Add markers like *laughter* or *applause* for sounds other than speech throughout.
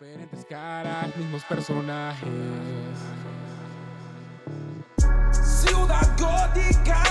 Diferentes caras, mismos personajes. Ciudad gótica,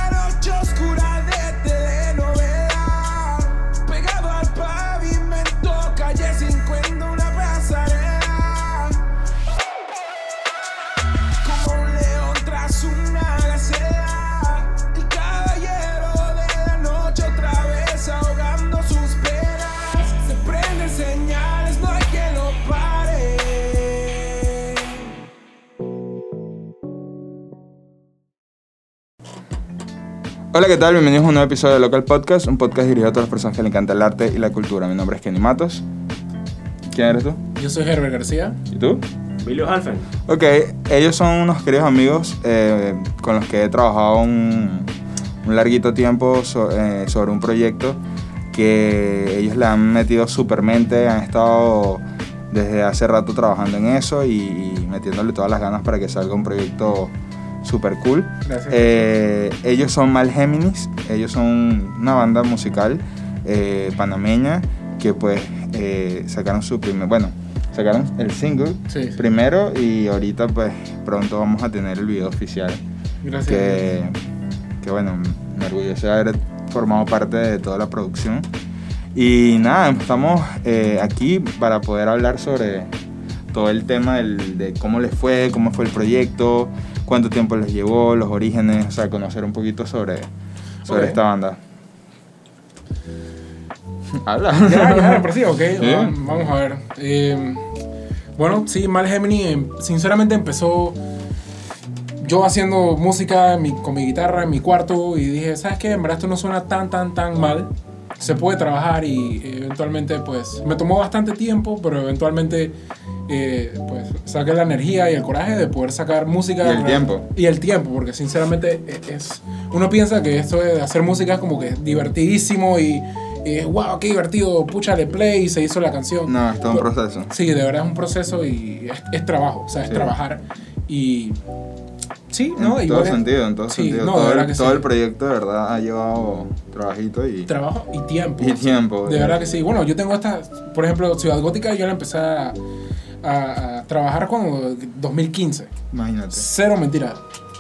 Hola, ¿qué tal? Bienvenidos a un nuevo episodio de Local Podcast, un podcast dirigido a todas las personas que le encanta el arte y la cultura. Mi nombre es Kenny Matos. ¿Quién eres tú? Yo soy Herbert García. ¿Y tú? Emilio Halfen. Ok, ellos son unos queridos amigos eh, con los que he trabajado un, un larguito tiempo so- eh, sobre un proyecto que ellos le han metido super mente, han estado desde hace rato trabajando en eso y, y metiéndole todas las ganas para que salga un proyecto super cool. Eh, ellos son Mal Géminis, ellos son una banda musical eh, panameña que pues eh, sacaron su primer, bueno, sacaron el single Sí. primero y ahorita pues pronto vamos a tener el video oficial Gracias. que, que bueno, me orgulloso de haber formado parte de toda la producción. Y nada, estamos aquí para poder hablar sobre todo el tema del- de cómo les fue, cómo fue el proyecto, cuánto tiempo les llevó, los orígenes, o sea, conocer un poquito sobre, sobre Ok. esta banda. *laughs* Habla. Ya, ya, pero sí, ok. *laughs* Sí. va- Vamos a ver. Eh, bueno, sí, Mal Gemini, em, sinceramente empezó yo haciendo música mi- con mi guitarra en mi cuarto y dije, ¿sabes qué? En verdad esto no suena tan, tan, tan mal. Se puede trabajar y eventualmente, pues, me tomó bastante tiempo, pero eventualmente, eh, pues, saqué la energía y el coraje de poder sacar música. Y el tiempo. Y el tiempo, porque sinceramente e- es... Uno piensa que esto de hacer música es como que divertidísimo y, y es, wow, qué divertido, púchale play y se hizo la canción. No, es todo un proceso. Sí, de verdad es un proceso y es, es trabajo, o sea, es Sí. trabajar. Y sí, ¿no? en Igual todo sentido, en todo Sí, sentido. no, todo el, todo sí. el proyecto de verdad ha llevado trabajito y... Trabajo y tiempo. Y tiempo. De verdad que sí. Bueno, yo tengo esta, por ejemplo, Ciudad Gótica, yo la empecé a, a- a trabajar cuando 2015. Imagínate. Cero mentira.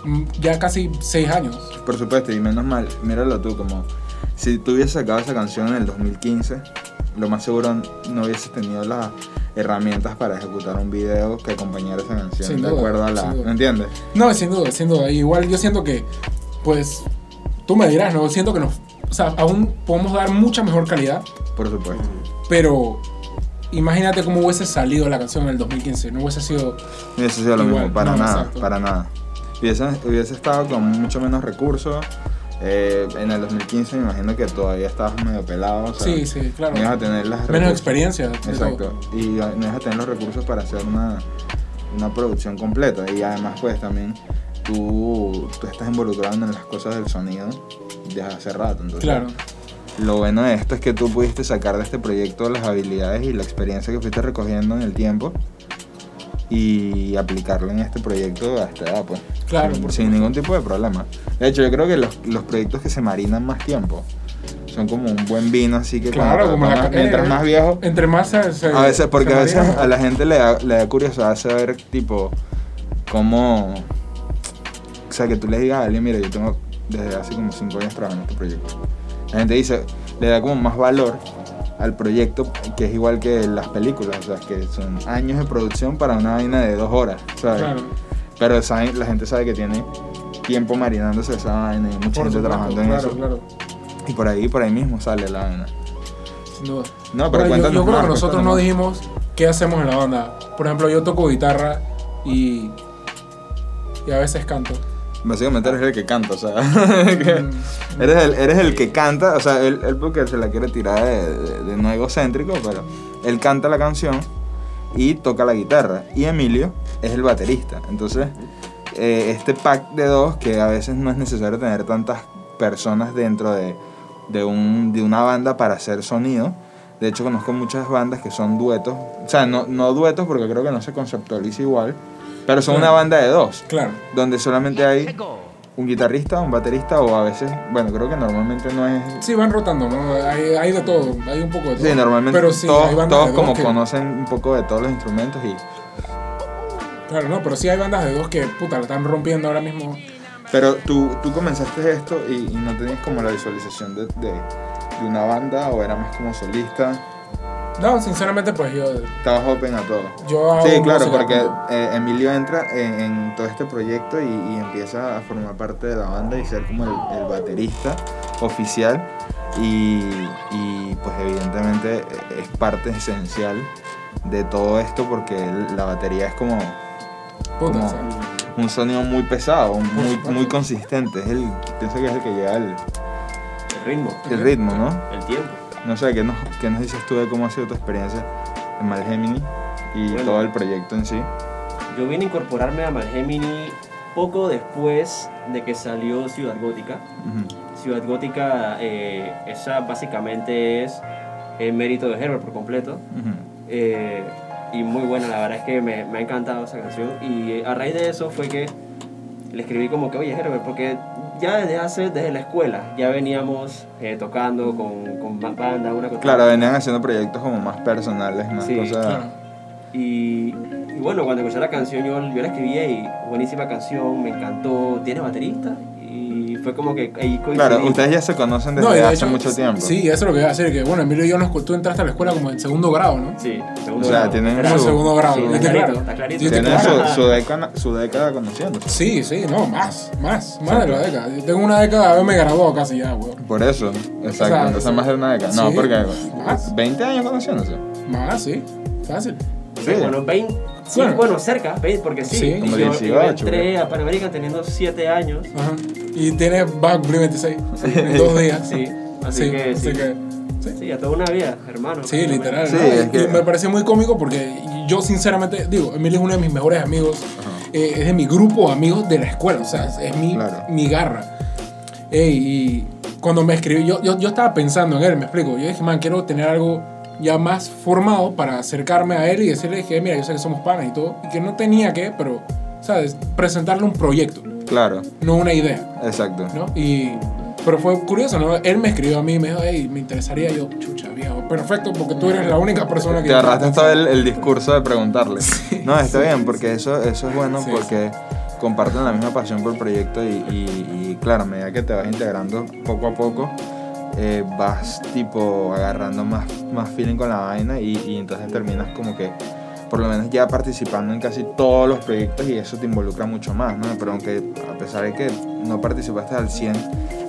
Mm, Ya casi seis años. Por supuesto, y menos mal, míralo tú, como si tú hubieses sacado esa canción en el 2015, lo más seguro no hubieses tenido las herramientas para ejecutar un video que acompañara esa canción, Sin de duda, acuerdo a la... ¿Me entiendes? No, sin duda, sin duda. Igual yo siento que, pues, tú me dirás, ¿no? Siento que nos, o sea, aún podemos dar mucha mejor calidad, Por supuesto. pero imagínate cómo hubiese salido la canción en el 2015. No hubiese sido... No hubiese sido lo Igual, mismo, para no, nada, exacto. para nada. Hubiese, hubiese estado con mucho menos recursos. Eh, en el 2015 me imagino que todavía estabas medio pelado. O sea, sí, sí, claro. No ibas a tener las Menos experiencia. Exacto. todo. Y no vas a tener los recursos para hacer una, una producción completa. Y además, pues también tú, tú estás involucrado en las cosas del sonido desde hace rato. Entonces, Claro. lo bueno de esto es que tú pudiste sacar de este proyecto las habilidades y la experiencia que fuiste recogiendo en el tiempo y aplicarlo en este proyecto a esta edad, pues. Claro, sin, ningún tipo de problema. De hecho, yo creo que los, los proyectos que se marinan más tiempo son como un buen vino, así que Claro, cuando- como mientras más viejo, Entre más se... a veces, porque se a veces a la gente le da, le da curiosidad saber, tipo, cómo. O sea, que tú le digas a alguien, mira, yo tengo desde hace como 5 años trabajando en este proyecto. La gente dice, le da como más valor al proyecto, que es igual que las películas, o sea, que son años de producción para una vaina de dos horas, ¿sabes? Claro. Pero saben- la gente sabe que tiene tiempo marinándose esa vaina y mucha Por gente trabajando en eso. claro. Y por ahí, por ahí mismo sale la vaina. Sin duda. No, pero Bueno, yo, creo más, que nosotros no dijimos qué hacemos en la banda. Por ejemplo, yo toco guitarra y, y a veces canto. Básicamente eres el que canta, o sea, *laughs* Mm, eres, el, eres el que canta, o sea, él, él porque se la quiere tirar de, de- de no egocéntrico, pero él canta la canción y toca la guitarra. Y Emilio es el baterista. Entonces, eh, este pack de dos, que a veces no es necesario tener tantas personas dentro de, de, un, de una banda para hacer sonido. De hecho, conozco muchas bandas que son duetos. O sea, no, no duetos porque creo que no se conceptualiza igual. Pero son una banda de dos Claro. donde solamente hay un guitarrista, un baterista o a veces, bueno, creo que normalmente no es... Sí, van rotando, ¿no? Hay, hay de todo, hay un poco de todo. Sí, normalmente pero sí, todos, como que- conocen un poco de todos los instrumentos y... Claro, no, pero sí hay bandas de dos que, puta, la están rompiendo ahora mismo. Pero tú, tú comenzaste esto y, y no tenías como la visualización de, de, de una banda o era más como solista. No, sinceramente, pues yo, Estabas open a todo. yo Sí, claro, porque eh, Emilio entra en, en todo este proyecto y, y empieza a formar parte de la banda y ser como el, el baterista oficial y, y, pues evidentemente eh, es parte esencial de todo esto porque la batería es como Puta, como- un sonido muy pesado, muy, muy consistente. Es el, pienso que es el que lleva el, El ritmo, el ritmo, ¿no? el tiempo. No sé, ¿qué nos, qué nos dices tú de cómo ha sido tu experiencia en Malgemini y Bueno. todo el proyecto en sí? Yo vine a incorporarme a Malgemini poco después de que salió Ciudad Gótica. Ciudad Gótica, eh, esa básicamente es el mérito de Herbert por completo. Eh, y muy buena, la verdad es que me, me ha encantado esa canción. Y a raíz de eso fue que le escribí como que, oye Herbert, porque ya desde hace, desde la escuela, ya veníamos eh, tocando con, con ba- banda, una cosa. Claro, venían haciendo proyectos como más personales, más Sí, cosas. claro. Y, y bueno, cuando escuché la canción, yo, yo la escribí y buenísima canción, me encantó. ¿Tiene baterista? Y fue como que ahí coincidimos. Claro, ustedes ya se conocen desde No, de hace hecho, mucho tiempo. Sí, eso es lo que iba a decir, que bueno, Emilio y yo, nos, tú entraste a la escuela como en segundo grado, ¿no? Sí, O segundo sea, grado. tienen Como su- segundo grado. Sí, está clarito, Claro. está clarito. Tienen su, su, década, su década conociéndose. Sí, sí, no, más, más, más de la década. Yo tengo una década de haberme graduado casi ya, weón. Por eso, exacto. sea, entonces más de una década. No, sí, porque más. 20 años conociéndose. Más, sí, fácil. Sí. Bueno, 20, sí, Bueno. bueno, cerca, 20, porque sí. Sí. Como yo, 18, yo entré a Panamérica teniendo 7 años. Ajá. Y tiene cumplir 26 en *laughs* dos días. Sí, así Sí, que así sí. que, sí. Sí, a toda una vida, hermano. Sí, literal. Sí, ¿no? Es que- Y me pareció muy cómico porque yo sinceramente, digo, Emilio es uno de mis mejores amigos, eh, es de mi grupo de amigos de la escuela, o sea, es mi, Claro. mi garra. Ey, y cuando me escribí, yo, yo, yo estaba pensando en él, me explico, yo dije, man, quiero tener algo ya más formado para acercarme a él y decirle que, mira, yo sé que somos panas y todo, y que no tenía que, pero, ¿sabes? Presentarle un proyecto, Claro, no una idea. exacto. ¿no? Y, pero fue curioso, ¿no? Él me escribió a mí y me dijo, hey, me interesaría yo, chucha, viejo, perfecto, porque tú eres la única persona que... Te agarraste todo el, el discurso de preguntarle. no, está bien, porque eso, eso es bueno Sí, porque comparten la misma pasión por el proyecto y, y- y, claro, a medida que te vas integrando poco a poco, eh, vas tipo agarrando más, más feeling con la vaina y, y entonces terminas como que por lo menos ya participando en casi todos los proyectos y eso te involucra mucho más, ¿no? Pero aunque a pesar de que no participaste al 100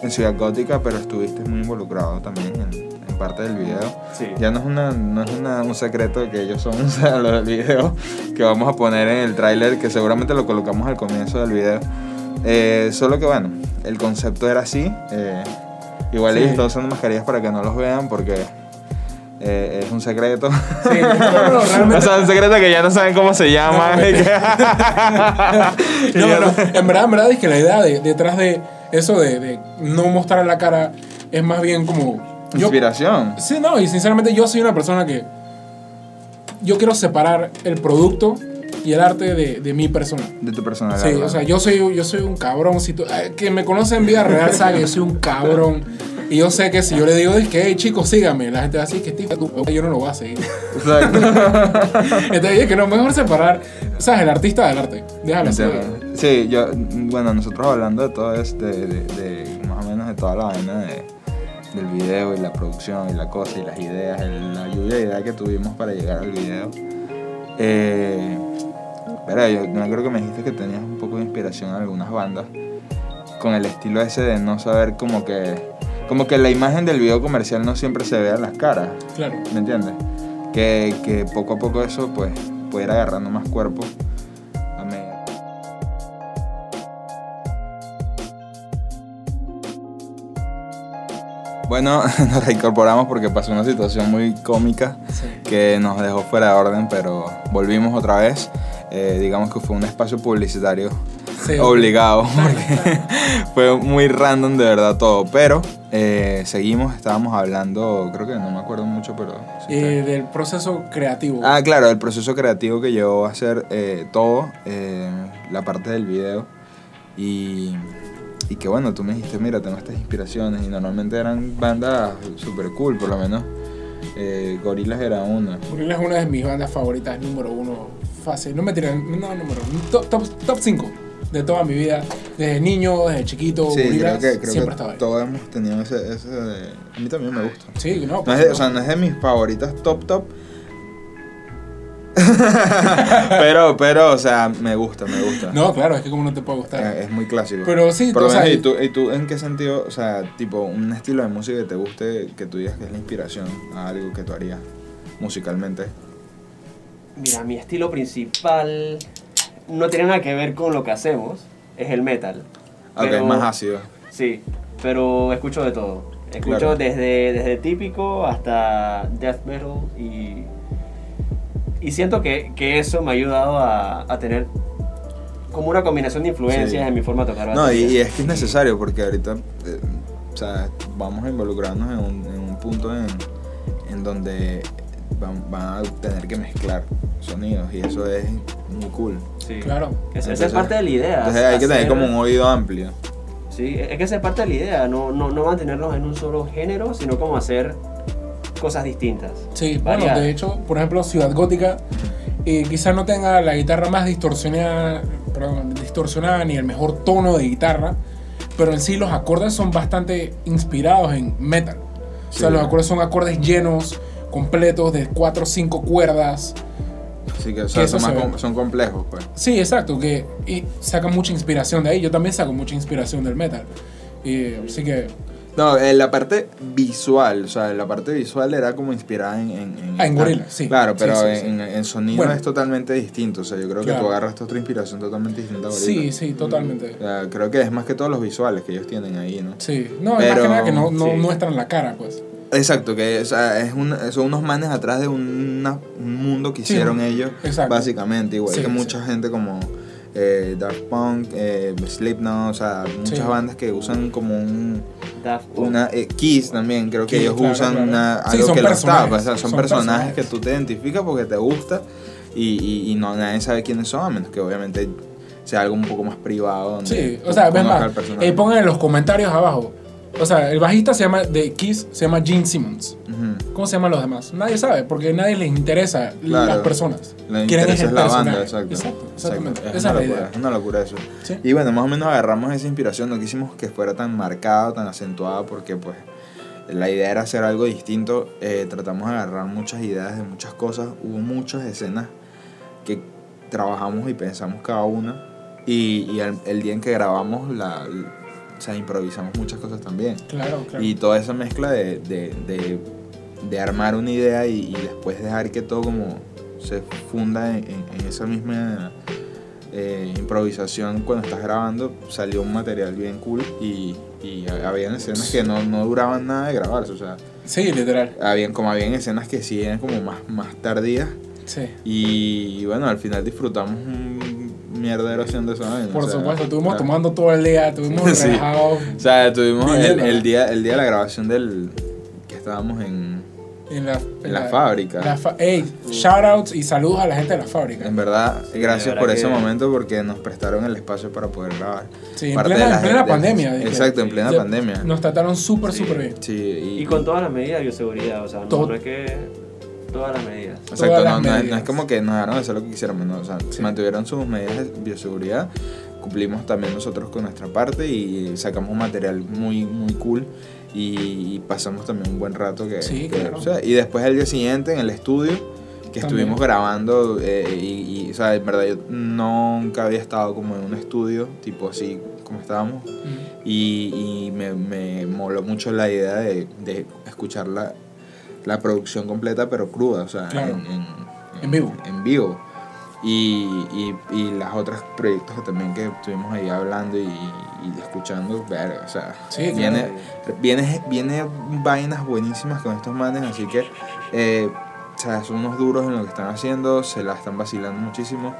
en Ciudad Gótica, pero estuviste muy involucrado también en, en parte del video. Sí. Ya no es, una, no es una- un secreto que ellos son *laughs* o sea, lo del video que vamos a poner en el tráiler, que seguramente lo colocamos al comienzo del video. Eh, solo que bueno, el concepto era así. eh, igual Sí. ellos están usando mascarillas para que no los vean porque eh, es un secreto. Sí, no, no, *laughs* o realmente... sea, un secreto que ya no saben cómo se llama. No, *laughs* que- *laughs* No, ya no, no- en verdad, en verdad es que la idea de- detrás de eso de, de no mostrar la cara es más bien como... Yo, Inspiración. sí, no, y sinceramente yo soy una persona que... Yo quiero separar el producto y el arte de, de mi persona. De tu personalidad. Sí, o sea, yo soy, yo soy un cabrón. Si tú, eh, que me conoce en vida real sabe que yo soy un cabrón. Y yo sé que si yo le digo, es que, hey, chicos, síganme, la gente va a decir que yo no lo voy a seguir. Exacto. *laughs* Entonces, es que no, mejor separar, ¿sabes? El artista del arte. Déjalo así. Sí, yo, bueno, nosotros hablando de todo esto, de, de- de más o menos de toda la vaina de- del video y la producción y la cosa y las ideas, el- la lluvia de ideas que tuvimos para llegar al video. Eh, pero yo me acuerdo que me dijiste que tenías un poco de inspiración en algunas bandas con el estilo ese de no saber como que como que la imagen del video comercial no siempre se ve a las caras. Claro. ¿Me entiendes? Que, que poco a poco eso pues puede ir agarrando más cuerpo. Bueno, *laughs* nos reincorporamos porque pasó una situación muy cómica Sí. que nos dejó fuera de orden, pero volvimos otra vez. Eh, digamos que fue un espacio publicitario Sí. obligado, *laughs* porque fue muy random de verdad todo. Pero eh, seguimos, estábamos hablando, creo que no me acuerdo mucho, pero... Eh, del proceso creativo. Ah, claro, el proceso creativo que llevó a hacer eh, todo, eh, la parte del video. Y, y que bueno, tú me dijiste, mira, tengo estas inspiraciones y normalmente eran bandas super cool, por lo menos eh, Gorillaz era una. Gorillaz es una de mis bandas favoritas, número uno, fácil. No me tiran, no, número top, top, top 5 de toda mi vida. Desde niño, desde chiquito, Sí, creo Gorillaz que, creo siempre que estaba ahí. todos hemos tenido ese, ese de- A mí también me gusta. Sí, no, No pues, es no. o sea, no es de mis favoritas top top. *laughs* pero, pero, o sea, me gusta, me gusta. No, claro, es que como no te puede gustar. Eh, es muy clásico. Pero sí, Por lo menos, ¿y tú, ¿y tú en qué sentido, o sea, tipo, un estilo de música que te guste, que tú digas que es la inspiración a algo que tú harías musicalmente? Mira, mi estilo principal no tiene nada que ver con lo que hacemos, es el metal. Aunque Pero- es más ácido. Sí, pero escucho de todo. Escucho Claro. desde, desde típico hasta death metal y, y siento que, que eso me ha ayudado a, a tener como una combinación de influencias Sí. en mi forma de tocar No, y, es que es necesario porque ahorita, eh, o sea, vamos a involucrarnos en un, en un punto en, en donde van, van a tener que mezclar sonidos y eso es muy cool. Sí. Claro. Es- esa es parte de la idea. Entonces hay que tener como un oído amplio. Sí, es que esa es parte de la idea, no, no, no mantenernos en un solo género, sino como hacer cosas distintas. Sí, bueno, variadas. de hecho, por ejemplo, Ciudad Gótica eh, quizás no tenga la guitarra más distorsionada, perdón, distorsionada ni el mejor tono de guitarra, pero en sí los acordes son bastante inspirados en metal. O sea, Sí. los acordes son acordes llenos, completos, de cuatro o cinco cuerdas. Así que, o sea, Que eso son, com- son complejos, pues. Sí, exacto, que y sacan mucha inspiración de ahí. Yo también saco mucha inspiración del metal. Y, así que, No, en la parte visual, o sea, la parte visual era como inspirada en... En, en, Ah, en Gorillaz, sí. Claro, Sí, pero sí, en, en sonido Bueno. es totalmente distinto. O sea, yo creo que Claro. tú agarraste otra inspiración totalmente distinta a Gorillaz. sí, sí, totalmente. O sea, creo que es más que todos los visuales que ellos tienen ahí, ¿no? Sí, no, es más Pero- que nada que no, no sí. muestran la cara, pues. Exacto, que o sea, es un, son unos manes atrás de una- un mundo que Sí, hicieron ellos, exacto. básicamente, igual Sí, que sí. mucha gente como eh, Daft Punk, eh, Slipknot, o sea, muchas Sí. bandas que usan como un, Daft Punk. una eh, Kiss también, creo que Kiss, ellos claro, usan claro. una, Sí, algo son que los tapa, o sea, son, son personajes, personajes. que tú te identificas porque te gusta y, y, y no nadie sabe quiénes son, a menos que obviamente sea algo un poco más privado. Donde Sí, o sea, conozca más, al personaje. eh, pongan en los comentarios abajo. O sea, el bajista se llama, de Kiss, se llama Gene Simmons. Ujú. ¿Cómo se llaman los demás? Nadie sabe, porque a nadie les interesa Claro. las personas. Le Quieren interesa es la personaje. banda, exacto. Exacto, exactamente. Exacto. Es Esa una es locura, es una locura eso. Sí. Y bueno, más o menos agarramos esa inspiración, no quisimos que fuera tan marcada, tan acentuada, porque pues la idea era hacer algo distinto. Eh, tratamos de agarrar muchas ideas de muchas cosas. Hubo muchas escenas que trabajamos y pensamos cada una. Y, y el, el día en que grabamos, la, o sea, improvisamos muchas cosas también. Claro, claro. Y toda esa mezcla de, de, de, de armar una idea y, y después dejar que todo como se funda en, en- en esa misma eh, improvisación cuando estás grabando, salió un material bien cool y, y habían escenas que no, no duraban nada de grabarse, o sea, Sí, literal. habían, como habían escenas que sí eran como más, más tardías Sí. y bueno, al final disfrutamos un mierdero haciendo eso. Por supuesto, estuvimos tomando todo el día, estuvimos Sí. relajados O sea, tuvimos el, día, el día de la grabación del... que estábamos en, en la, en la fábrica. la fa- Ey, shoutouts y saludos a la gente de la fábrica. En verdad, Sí, gracias por ese que- momento porque nos prestaron el espacio para poder grabar. Sí, en plena, de la en plena gente- pandemia. dije. Exacto, en plena pandemia. Nos trataron súper, Sí. súper bien. Sí, y, Y con todas las medidas de bioseguridad, o sea, no es que todas las medidas. Exacto, todas no, las no es, no medidas. es como que nos dejaron hacer lo que quisiéramos, no, o sea, Sí. mantuvieron sus medidas de bioseguridad, cumplimos también nosotros con nuestra parte y sacamos un material muy, muy cool y, y pasamos también un buen rato que, Sí, que- claro. o sea, y después el día siguiente en el estudio que También. estuvimos grabando eh, y, y, o sea, en verdad yo nunca había estado como en un estudio tipo así como estábamos Mm. y, y me, me moló mucho la idea de, de escuchar la, la producción completa pero cruda, o sea, Claro. en, en- En vivo. En vivo. Y, y, y las otras proyectos que también que estuvimos ahí hablando y, y escuchando, verga, o sea, Sí, claro. viene, viene, viene vainas buenísimas con estos manes, así que eh, o sea, son unos duros en lo que están haciendo, se la están vacilando muchísimo.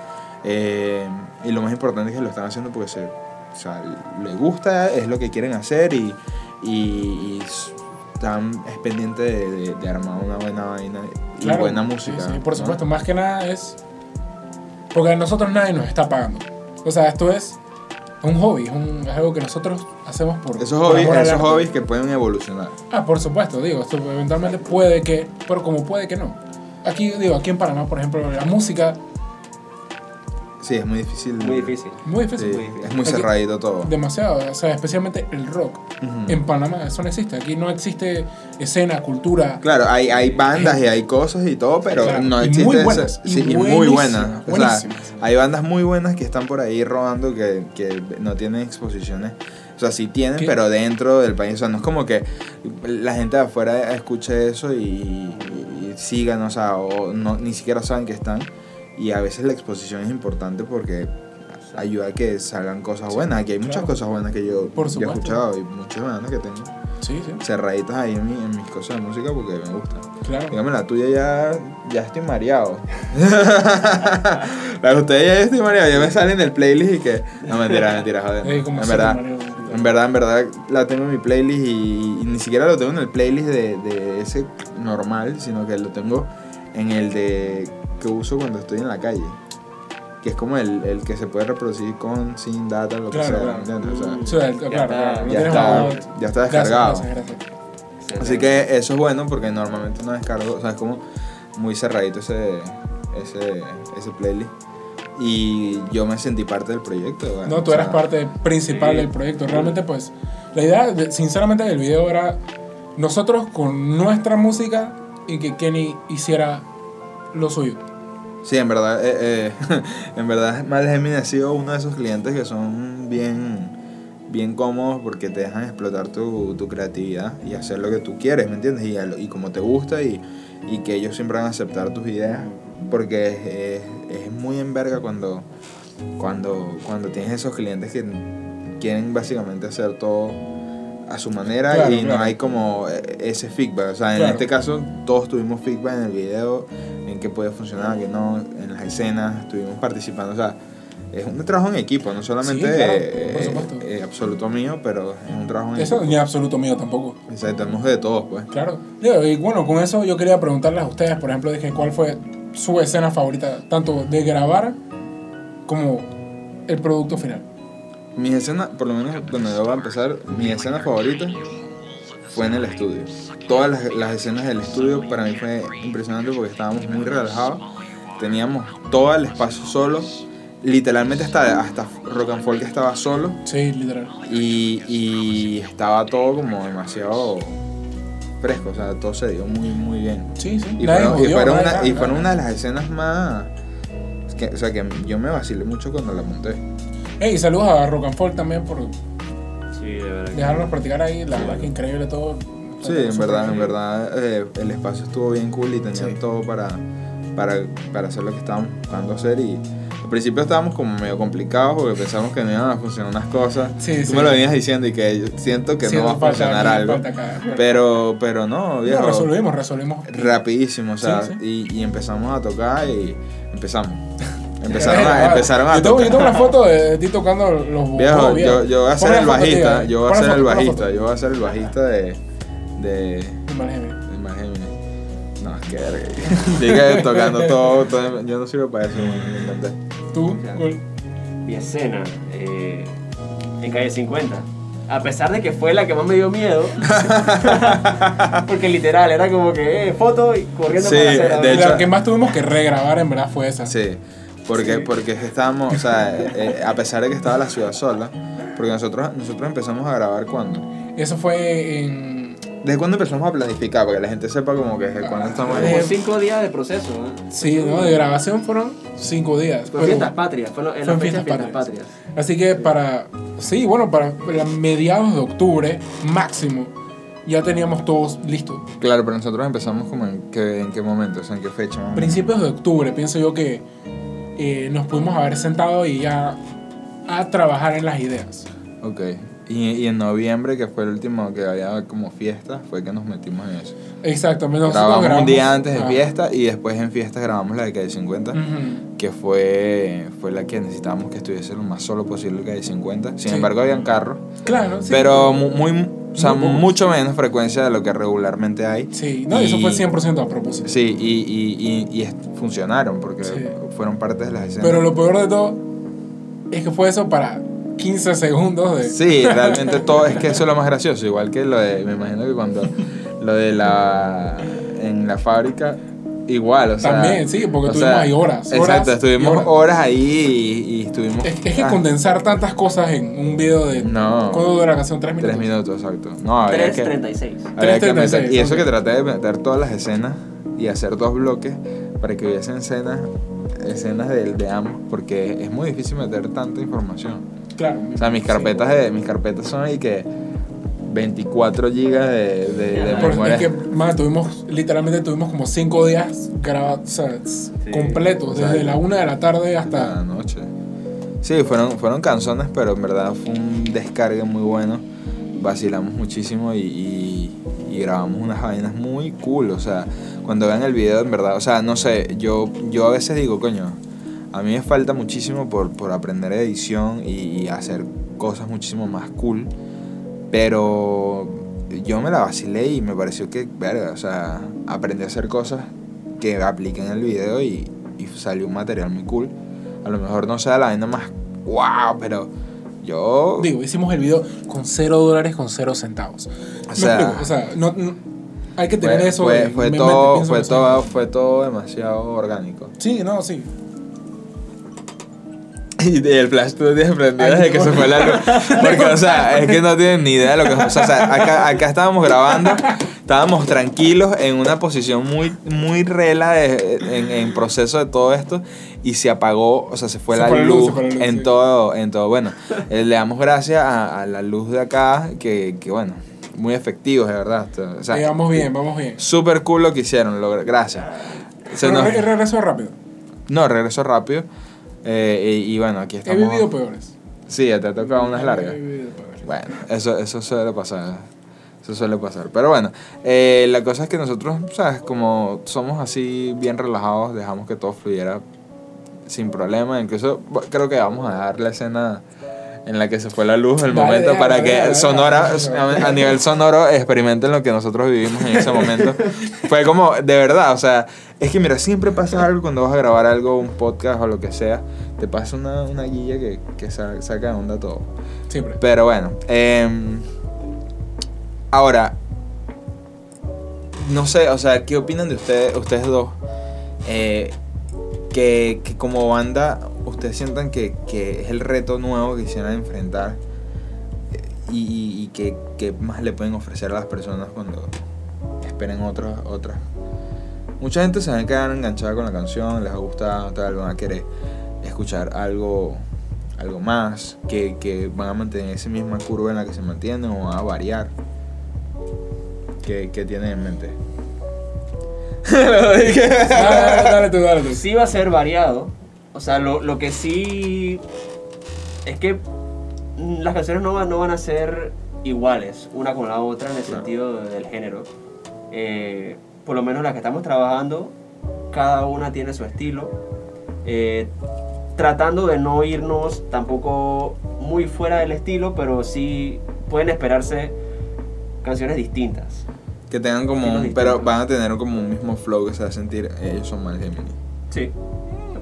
eh, y lo más importante es que lo están haciendo porque se, o sea, les gusta, es lo que quieren hacer y, y, y están es pendiente de, de- de armar una buena vaina y Claro, buena música. sí, por ¿no? supuesto, más que nada es. Porque a nosotros nadie nos está pagando. O sea, esto es un hobby, es, un- es algo que nosotros hacemos por. Esos por hobbies, esos hobbies que pueden evolucionar. Ah, por supuesto, digo, esto eventualmente puede que, pero como puede que no. Aquí, digo, aquí en Panamá, por ejemplo, la música, Sí, es muy difícil. Muy difícil. muy Sí, difícil. es muy cerradito todo. Demasiado, o sea, especialmente el rock. Ujú. En Panamá eso no existe. Aquí no existe escena, cultura. Claro, hay, hay bandas y hay cosas y todo, pero Claro, no y existe muy esa- buenas, y sí, y muy buenas. O sea, hay bandas muy buenas que están por ahí rodando que, que no tienen exposiciones. O sea, sí tienen, ¿Qué? pero dentro del país. O sea, no es como que la gente de afuera escuche eso y, y sigan, o sea, o no, ni siquiera saben que están. Y a veces la exposición es importante porque ayuda a que salgan cosas buenas. Aquí hay muchas cosas buenas que yo, Por yo he escuchado y muchas bandas que tengo Sí, sí, cerraditas ahí en, mi- en mis cosas de música porque me gustan. claro. Dígame, la tuya ya, ya estoy mareado. *laughs* la de ustedes ya estoy mareado. Ya me sale en el playlist y que. No, mentira, mentira, joder. En verdad, en verdad, en verdad la tengo en mi playlist y, y ni siquiera lo tengo en el playlist de, de ese normal, sino que lo tengo en el de que uso cuando estoy en la calle. Que es como el, el que se puede reproducir con, sin data, lo que sea, claro. ¿me entiendes? O sea, Sí, el- Ya claro, está, claro. no ya está, ya descargado. gracias, gracias. Así que eso es bueno porque normalmente no descargo, o sea, es como muy cerradito ese, ese, ese playlist. Y yo me sentí parte del proyecto. bueno, No, tú o eras sea, parte principal sí. del proyecto. Realmente, pues, la idea, de- sinceramente, del video era nosotros con nuestra música y que Kenny hiciera lo suyo. Sí, en verdad, eh, eh, *laughs* en verdad, Mal Gemini ha sido uno de esos clientes que son bien, bien cómodos porque te dejan explotar tu, tu creatividad y hacer lo que tú quieres, ¿me entiendes? Y, y como te gusta y, y que ellos siempre van a aceptar tus ideas porque es, es- es muy en verga cuando, cuando, cuando tienes esos clientes que quieren básicamente hacer todo a su manera Claro, y no hay como eh, ese feedback. O sea, en Claro. este caso todos tuvimos feedback en el video, en qué puede funcionar, que no, en las escenas, estuvimos participando. O sea, es un trabajo en equipo, no solamente Sí, eh, eh, absoluto mío, pero es un trabajo en Eso equipo. ni absoluto mío tampoco. Tenemos de todos, pues. Claro. Y bueno, con eso yo quería preguntarles a ustedes, por ejemplo, dije, ¿cuál fue su escena favorita, tanto de grabar como el producto final? Mi escena, por lo menos cuando yo voy a empezar, mi escena favorita fue en el estudio. Todas las, las escenas del estudio para mí fue impresionante porque estábamos muy relajados. Teníamos todo el espacio solo. Literalmente hasta, hasta Rock and Folk estaba solo. Sí, literal. Y, y estaba todo como demasiado fresco. O sea, todo se dio muy, muy bien. Sí, sí. Y fueron, y fueron una, y fueron una de las escenas más... que- o sea, que yo me vacilé mucho cuando la monté. Ey, saludos a Rock and Folk también por Sí, de verdad. que- dejarnos practicar ahí. La verdad que increíble todo. Sí, en verdad, en verdad eh, el espacio estuvo bien cool y tenían Sí. todo para, para, para hacer lo que estábamos buscando hacer y al principio estábamos como medio complicados porque pensamos que no iban a funcionar unas cosas. Sí, Tú sí. me lo venías diciendo y que yo siento que Sí, no va a funcionar aquí, algo. falta acá. Pero, pero no, No, viejo. resolvimos, resolvimos. rapidísimo, o sea, Sí, Y, y empezamos a tocar y empezamos. Empezaron a, empezaron a yo, tengo, yo tocar. tengo una foto de *laughs* ti tocando los Viejo, yo, yo voy a ser el bajista, yo voy a ser el bajista, yo voy a ser el bajista de, de. No, es que verga. *laughs* Sigue tocando todo, todo, yo no sirvo para eso, me encanté. Tú. Mi escena eh, en calle 50. A pesar de que fue la que más me dio miedo. *laughs* porque literal, era como que eh, foto y corriendo Sí, por la acera. de hecho- la que más tuvimos que regrabar en verdad fue esa. Sí, porque, porque estábamos, o sea, eh, a pesar de que estaba la ciudad sola, porque nosotros, nosotros empezamos a grabar cuando. Eso fue en. ¿Desde cuándo empezamos a planificar? Para que la gente sepa como que desde cuándo estamos ahí. cinco días de proceso. ¿eh? Sí, ¿no? De grabación fueron cinco días. Fue fiestas patrias. Fue en las fiestas fiestas patrias. Así que para. Sí, bueno, para mediados de octubre, máximo, ya teníamos todos listos. Claro, pero nosotros empezamos como en qué, en qué momento, o sea, en qué fecha. Principios de octubre, pienso yo que eh, nos pudimos haber sentado y ya a trabajar en las ideas. Ok. Y, y en noviembre, que fue el último que había como fiesta, fue que nos metimos en eso. Exactamente. nosotros grabamos un grabamos- día antes de ah, fiesta y después en fiesta grabamos la de Calle 50, ujú. que fue, fue la que necesitábamos que estuviese lo más solo posible Calle 50. Sin Sí. embargo, habían carros, Claro, sí. pero mu- muy, o sea, Muy mucho menos frecuencia de lo que regularmente hay. Sí, no, eso fue Y- 100% a propósito. Sí, y, y, y, y funcionaron porque Sí. fueron parte de las escenas. Pero lo peor de todo es que fue eso para 15 segundos de... Sí, *laughs* realmente todo, es que eso es lo más gracioso, igual que lo de, me imagino que cuando lo de la, en la fábrica, igual, o sea. También, sí, porque estuvimos sea, ahí horas, Exacto, horas estuvimos horas. horas, ahí y, y estuvimos. Es, es que ah, condensar tantas cosas en un video de... No. ¿Cuánto dura la canción? ¿Tres minutos? Tres minutos, exacto. No, había que, 3.36. había que 3.36, meter, y eso que traté de meter todas las escenas y hacer dos bloques para que hubiesen escenas, escenas de, de ambos, porque es muy difícil meter tanta información. Claro. O sea, mis sí. carpetas, de, mis carpetas son ahí que 24 gigas de, de, de memoria. es que, man, tuvimos, literalmente tuvimos como cinco días grabados, o sea, s- completos, desde la una de la tarde hasta la noche. Sí, fueron, fueron canciones, pero en verdad fue un descargue muy bueno. Vacilamos muchísimo y, y- y grabamos unas vainas muy cool. O sea, cuando vean el video, en verdad, o sea, no sé, yo, yo a veces digo, coño, a mí me falta muchísimo por, por aprender edición y, y hacer cosas muchísimo más cool. Pero yo me la vacilé y me pareció que, verga, o sea, aprendí a hacer cosas que apliqué en el video y, y salió un material muy cool. A lo mejor no sea la vaina más wow, pero yo. Digo, hicimos el video con cero dólares, con cero centavos. O sea, explico, o sea, no, no- hay que tener fue, eso fue, fue todo, fue, todo, fue todo demasiado orgánico. Sí, no, sí. *laughs* Y el flash tú tienes prendido desde que se fue la luz. *laughs* Porque, o sea, es que no tienen ni idea de lo que. O sea, acá, acá estábamos grabando, estábamos tranquilos en una posición muy, muy rela de- en, en proceso de todo esto y se apagó, o sea, se fue Se la fue luz, luz, se fue la luz, en sí. todo, en todo. Bueno, eh, le damos gracias a, a la luz de acá, que, que bueno, muy efectivos, de verdad. O sea, vamos bien, vamos bien. súper cool lo que hicieron, lo- gracias. Se Pero nos- re- regreso rápido. no, regresó rápido. Eh, y, y bueno, aquí He estamos. vivido peores. Sí, te ha tocado unas largas. He vivido peores. Bueno, eso, eso suele pasar. Eso suele pasar. Pero bueno, eh, la cosa es que nosotros, ¿sabes? Como somos así bien relajados, dejamos que todo fluyera sin problema. Incluso creo que vamos a dar la escena en la que se fue la luz, el Dale, momento, dale, para dale, que sonora, a nivel sonoro, experimenten lo que nosotros vivimos en ese momento. *laughs* Fue como, de verdad, o sea, es que mira, siempre pasa algo cuando vas a grabar algo, un podcast o lo que sea, te pasa una, una guilla que, que sa- saca de onda todo. Siempre. Pero bueno, em, ahora, no sé, o sea, ¿qué opinan de ustedes, ustedes dos? Eh, que, que como banda, ustedes sientan que, que es el reto nuevo que quisieran enfrentar y, y, y que, que más le pueden ofrecer a las personas cuando esperen otras, otras. Mucha gente se va a quedar enganchada con la canción, les va a gustar, tal, van a querer escuchar algo, algo más, que, que van a mantener esa misma curva en la que se mantienen o van a variar. ¿Qué, qué tienen en mente? *laughs* Dale, dale, dale tú, dale tú. Sí va a ser variado. O sea, lo, lo que sí es que las canciones no van, no van a ser iguales una con la otra en el Claro. sentido del género. Eh, por lo menos las que estamos trabajando, cada una tiene su estilo. Eh, tratando de no irnos tampoco muy fuera del estilo, pero sí pueden esperarse canciones distintas. Que tengan como un, pero van a tener como un mismo flow que se va a sentir ellos son más Gemini. Sí,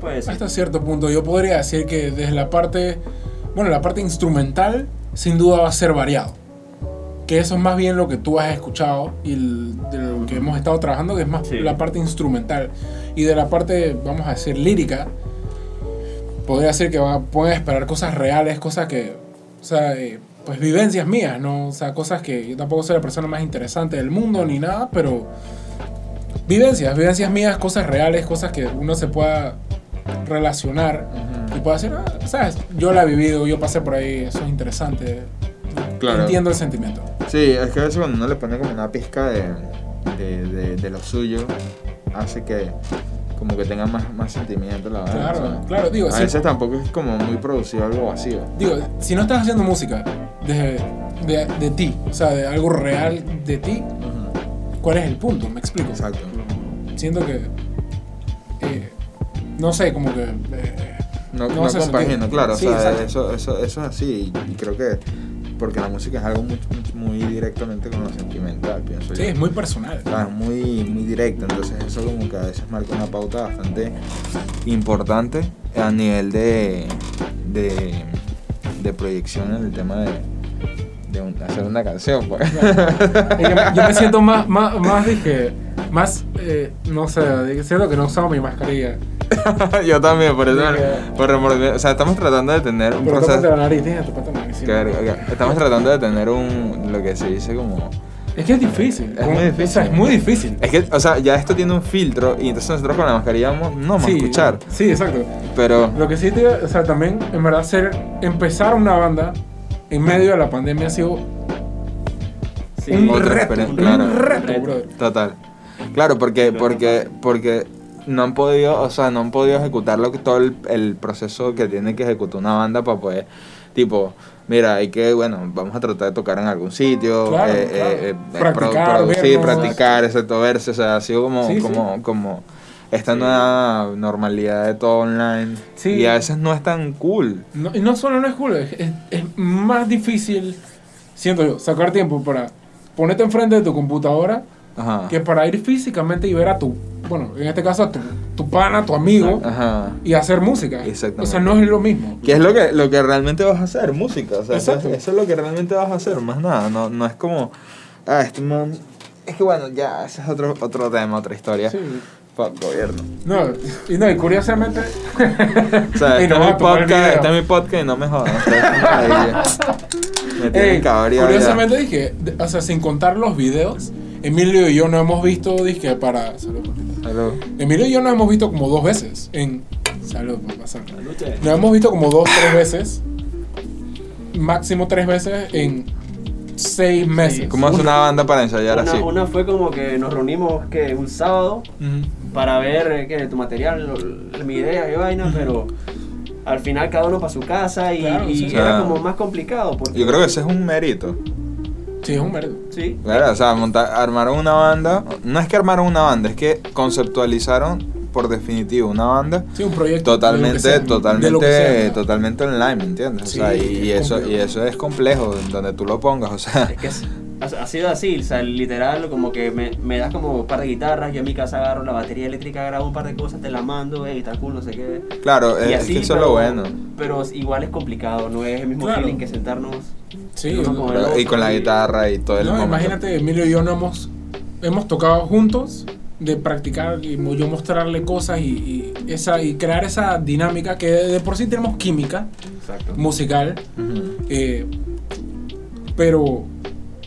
puede decir. Hasta cierto punto, yo podría decir que desde la parte, bueno, la parte instrumental, sin duda va a ser variado. Que eso es más bien lo que tú has escuchado y el- de lo que hemos estado trabajando, que es más Sí. la parte instrumental. Y de la parte, vamos a decir, lírica, podría decir que va, pueden esperar cosas reales, cosas que, o sea, eh, pues vivencias mías, ¿no? O sea, cosas que yo tampoco soy la persona más interesante del mundo ni nada, pero vivencias, vivencias mías, cosas reales, cosas que uno se pueda relacionar y pueda decir, ah, ¿sabes? Yo la he vivido, yo pasé por ahí, eso es interesante. Claro. Entiendo el sentimiento. Sí, es que a veces cuando uno le pone como una pizca de, de, de, de lo suyo, hace que como que tenga más, más sentimiento la verdad. Claro, claro, digo, a si- veces tampoco es como muy producido algo vacío. Digo, si no estás haciendo música de, de, de ti, o sea, de algo real de ti, ¿cuál es el punto? Me explico. Exacto. Siento que, eh, no sé, como que... eh, No, No no, sentido. claro. Sí, o sea, eso, eso, eso es así. Y, creo que porque la música es algo muy, muy directamente con lo sentimental, pienso sí, yo. es muy personal. Ah, es muy, muy directo, entonces eso como que a veces marca una pauta bastante importante a nivel de, de, de proyección en el tema de, de un- hacer una canción. Pues. Yo me siento más, más, más dije, más, eh, no sé, siento que no usaba mi mascarilla. *laughs* Yo también, por eso. Por remordimiento. O sea, estamos tratando de tener un Pero proceso. la nariz, la nariz. sí. Estamos tratando de tener un. Lo que se dice como. Es que es difícil. Es muy difícil. O sea, es muy difícil. Es que, o sea, ya esto tiene un filtro y entonces nosotros con la mascarilla vamos, no vamos a escuchar. Sí, exacto. Pero. Lo que sí te, o sea, también, en verdad, ser, empezar una banda en medio de la pandemia ha sido Sí, un reto, un claro. reto, Reto. brother. Total. Claro, porque, porque, porque no han podido, o sea, no han podido ejecutar lo que, todo el, el proceso que tiene que ejecutar una banda para poder, tipo, mira, hay que, bueno, vamos a tratar de tocar en algún sitio, Claro, eh, claro. eh, eh, Practicar, pro- producir, vernos. practicar, excepto verse, o sea, ha sido como, Sí, sí. como, como esta nueva normalidad de todo online. Sí. Y a veces no es tan cool. No, y no solo no es cool, es, es- es más difícil, siento yo, sacar tiempo para ponerte enfrente de tu computadora Ajá. que para ir físicamente y ver a tu, bueno, en este caso a tu, tu pana, tu amigo, Ajá. y hacer música. Exactamente. O sea, no es lo mismo. Que es lo que, lo que realmente vas a hacer, música. O sea, eso, es- Exacto. eso es lo que realmente vas a hacer, más nada. No, no es como, ah, este man. Es que bueno, ya, ese es otro, otro tema, otra historia. Sí. Fuck, gobierno. No, y no, y curiosamente. O sea, *laughs* Ey, este, no mi podcast, video. este es mi podcast y no me jodan. o sea, es una maravilla. *laughs* me tienen Ey, cabreado ya. curiosamente dije, o sea, sin contar los videos, Emilio y yo no hemos visto, dije, para. Salud. Salud. Emilio y yo nos hemos visto como dos veces en. Salud, papá santo. Salute. Nos hemos visto como dos, tres veces. Máximo tres veces en seis meses. ¿Cómo hace una banda para ensayar Una, así? una fue como que nos reunimos que un sábado Ujú. para ver eh, que tu material, lo- mi idea y vaina, pero al final cada uno para su casa y, Claro, y sí. era Ah. como más complicado. Porque, Yo creo que ese es un mérito. Sí, es un mérito. Sí, Claro, o sea, montar, armaron una banda. No es que armaron una banda, es que conceptualizaron por definitivo una banda Sí, un proyecto. totalmente, sea, totalmente, sea. totalmente online, ¿me entiendes? Sí, o sea, y, y es eso, y eso es complejo, en donde tú lo pongas, o sea. es que es- ha, sido así, o sea, literal, como que me, me das como un par de guitarras, yo en mi casa agarro la batería eléctrica, grabo un par de cosas, te la mando, hey, está cool, no sé qué. Claro, Y es, así, que eso es lo bueno. Pero igual es complicado, no es el mismo Claro. feeling que sentarnos. Sí, Y con la guitarra y todo el No, momento. imagínate, Emilio y yo no hemos, hemos tocado juntos de practicar y yo mostrarle cosas y, y esa, y crear esa dinámica que de, por sí tenemos química Exacto. musical, eh, pero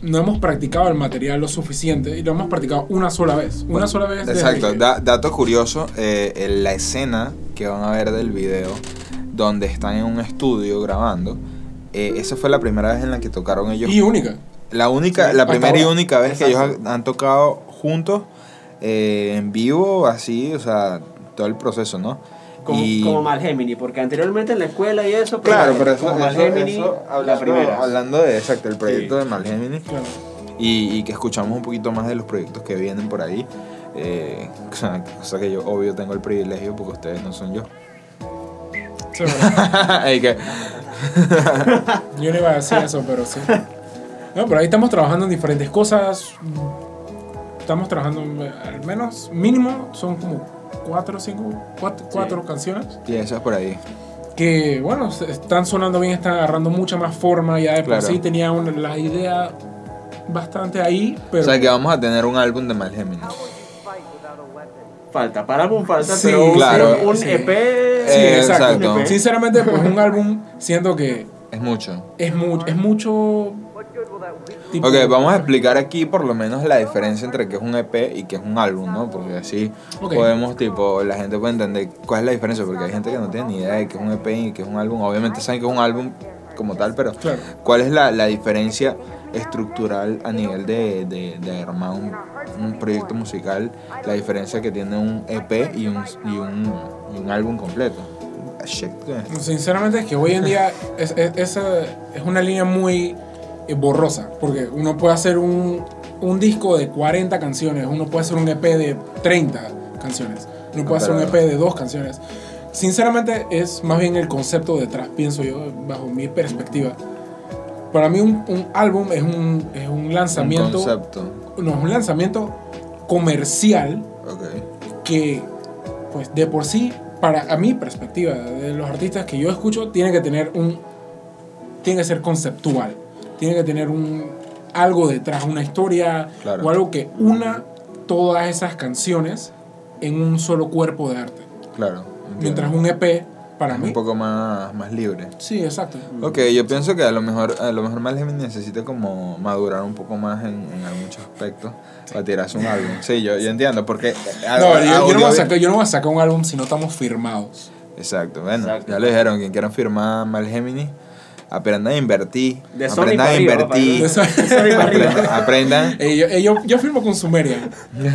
no hemos practicado el material lo suficiente y lo hemos practicado una sola vez. Una sola vez. Exacto, que- da- dato curioso, eh, en la escena que van a ver del video, donde están en un estudio grabando, eh, esa fue la primera vez en la que tocaron ellos. y única. La única, Sí, la primera y única vez que ellos han, han tocado juntos, eh, en vivo, así, o sea, todo el proceso, ¿no? Como, Y- como Malgemini, porque anteriormente en la escuela y eso. pero Claro, pero eso, como eso- Malgemini, eso la hablando, primera. hablando de, exacto, el proyecto Sí. de Malgemini, Claro. y, y que escuchamos un poquito más de los proyectos que vienen por ahí. Eh, o sea, cosa que yo obvio tengo el privilegio porque ustedes no son yo. Sí, bueno, *laughs* Y que- *laughs* yo no iba a decir eso, pero sí. No, pero ahí estamos trabajando en diferentes cosas. Estamos trabajando, en- al menos mínimo, son como cuatro o cinco, cuatro, cuatro canciones. y eso es por ahí. que bueno, están sonando bien, están agarrando mucha más forma, ya de por Claro. sí tenía una- la idea bastante ahí, pero O sea que vamos a tener un álbum de Malgemini. Falta, para álbum falta, Sí, pero un- claro. un, Sí. EP. Sí, Eh, exacto. exacto. Sinceramente, pues un álbum siento que Es mucho. es, mu- es mucho tipo- Ok, vamos a explicar aquí por lo menos la diferencia entre qué es un EP y qué es un álbum, ¿no? Porque así podemos, tipo, la gente puede entender cuál es la diferencia, porque hay gente que no tiene ni idea de qué es un EP y qué es un álbum. Obviamente saben que es un álbum como tal, pero Claro. ¿cuál es la, la diferencia estructural a nivel de, de, de armar un, un proyecto musical? La diferencia que tiene un EP y un, y un, y un álbum completo. Sinceramente es que hoy en día es, es, esa es una línea muy eh, borrosa, porque uno puede hacer un, un disco de 40 canciones, uno puede hacer un EP de 30 canciones, uno puede hacer un EP de dos canciones. Sinceramente es más bien el concepto detrás, pienso yo, bajo mi perspectiva. Para mí un, un álbum es un, es un Un lanzamiento, concepto. no, es un lanzamiento comercial Ok. que pues de por sí para a mi perspectiva de los artistas que yo escucho tiene que tener un tiene que ser conceptual. Tiene que tener un, algo detrás, una historia Claro. o algo que una todas esas canciones en un solo cuerpo de arte. Claro. Entiendo. Mientras un EP, para es mí. un poco más, más libre. Sí, exacto. Ok, yo pienso que a lo mejor a lo mejor Malheim necesita como madurar un poco más en, en muchos aspectos para tirarse un álbum. Sí, yo, yo entiendo, porque... No, yo, yo no voy a sacar, yo no voy a sacar un álbum si no estamos firmados. Exacto, bueno, Exacto. ya le dijeron, quien quiera firmar Malgemini, aprendan a invertir. De aprendan a invertir. *laughs* Aprendan. Eh, yo, eh, yo, yo firmo con Sumerian. *laughs*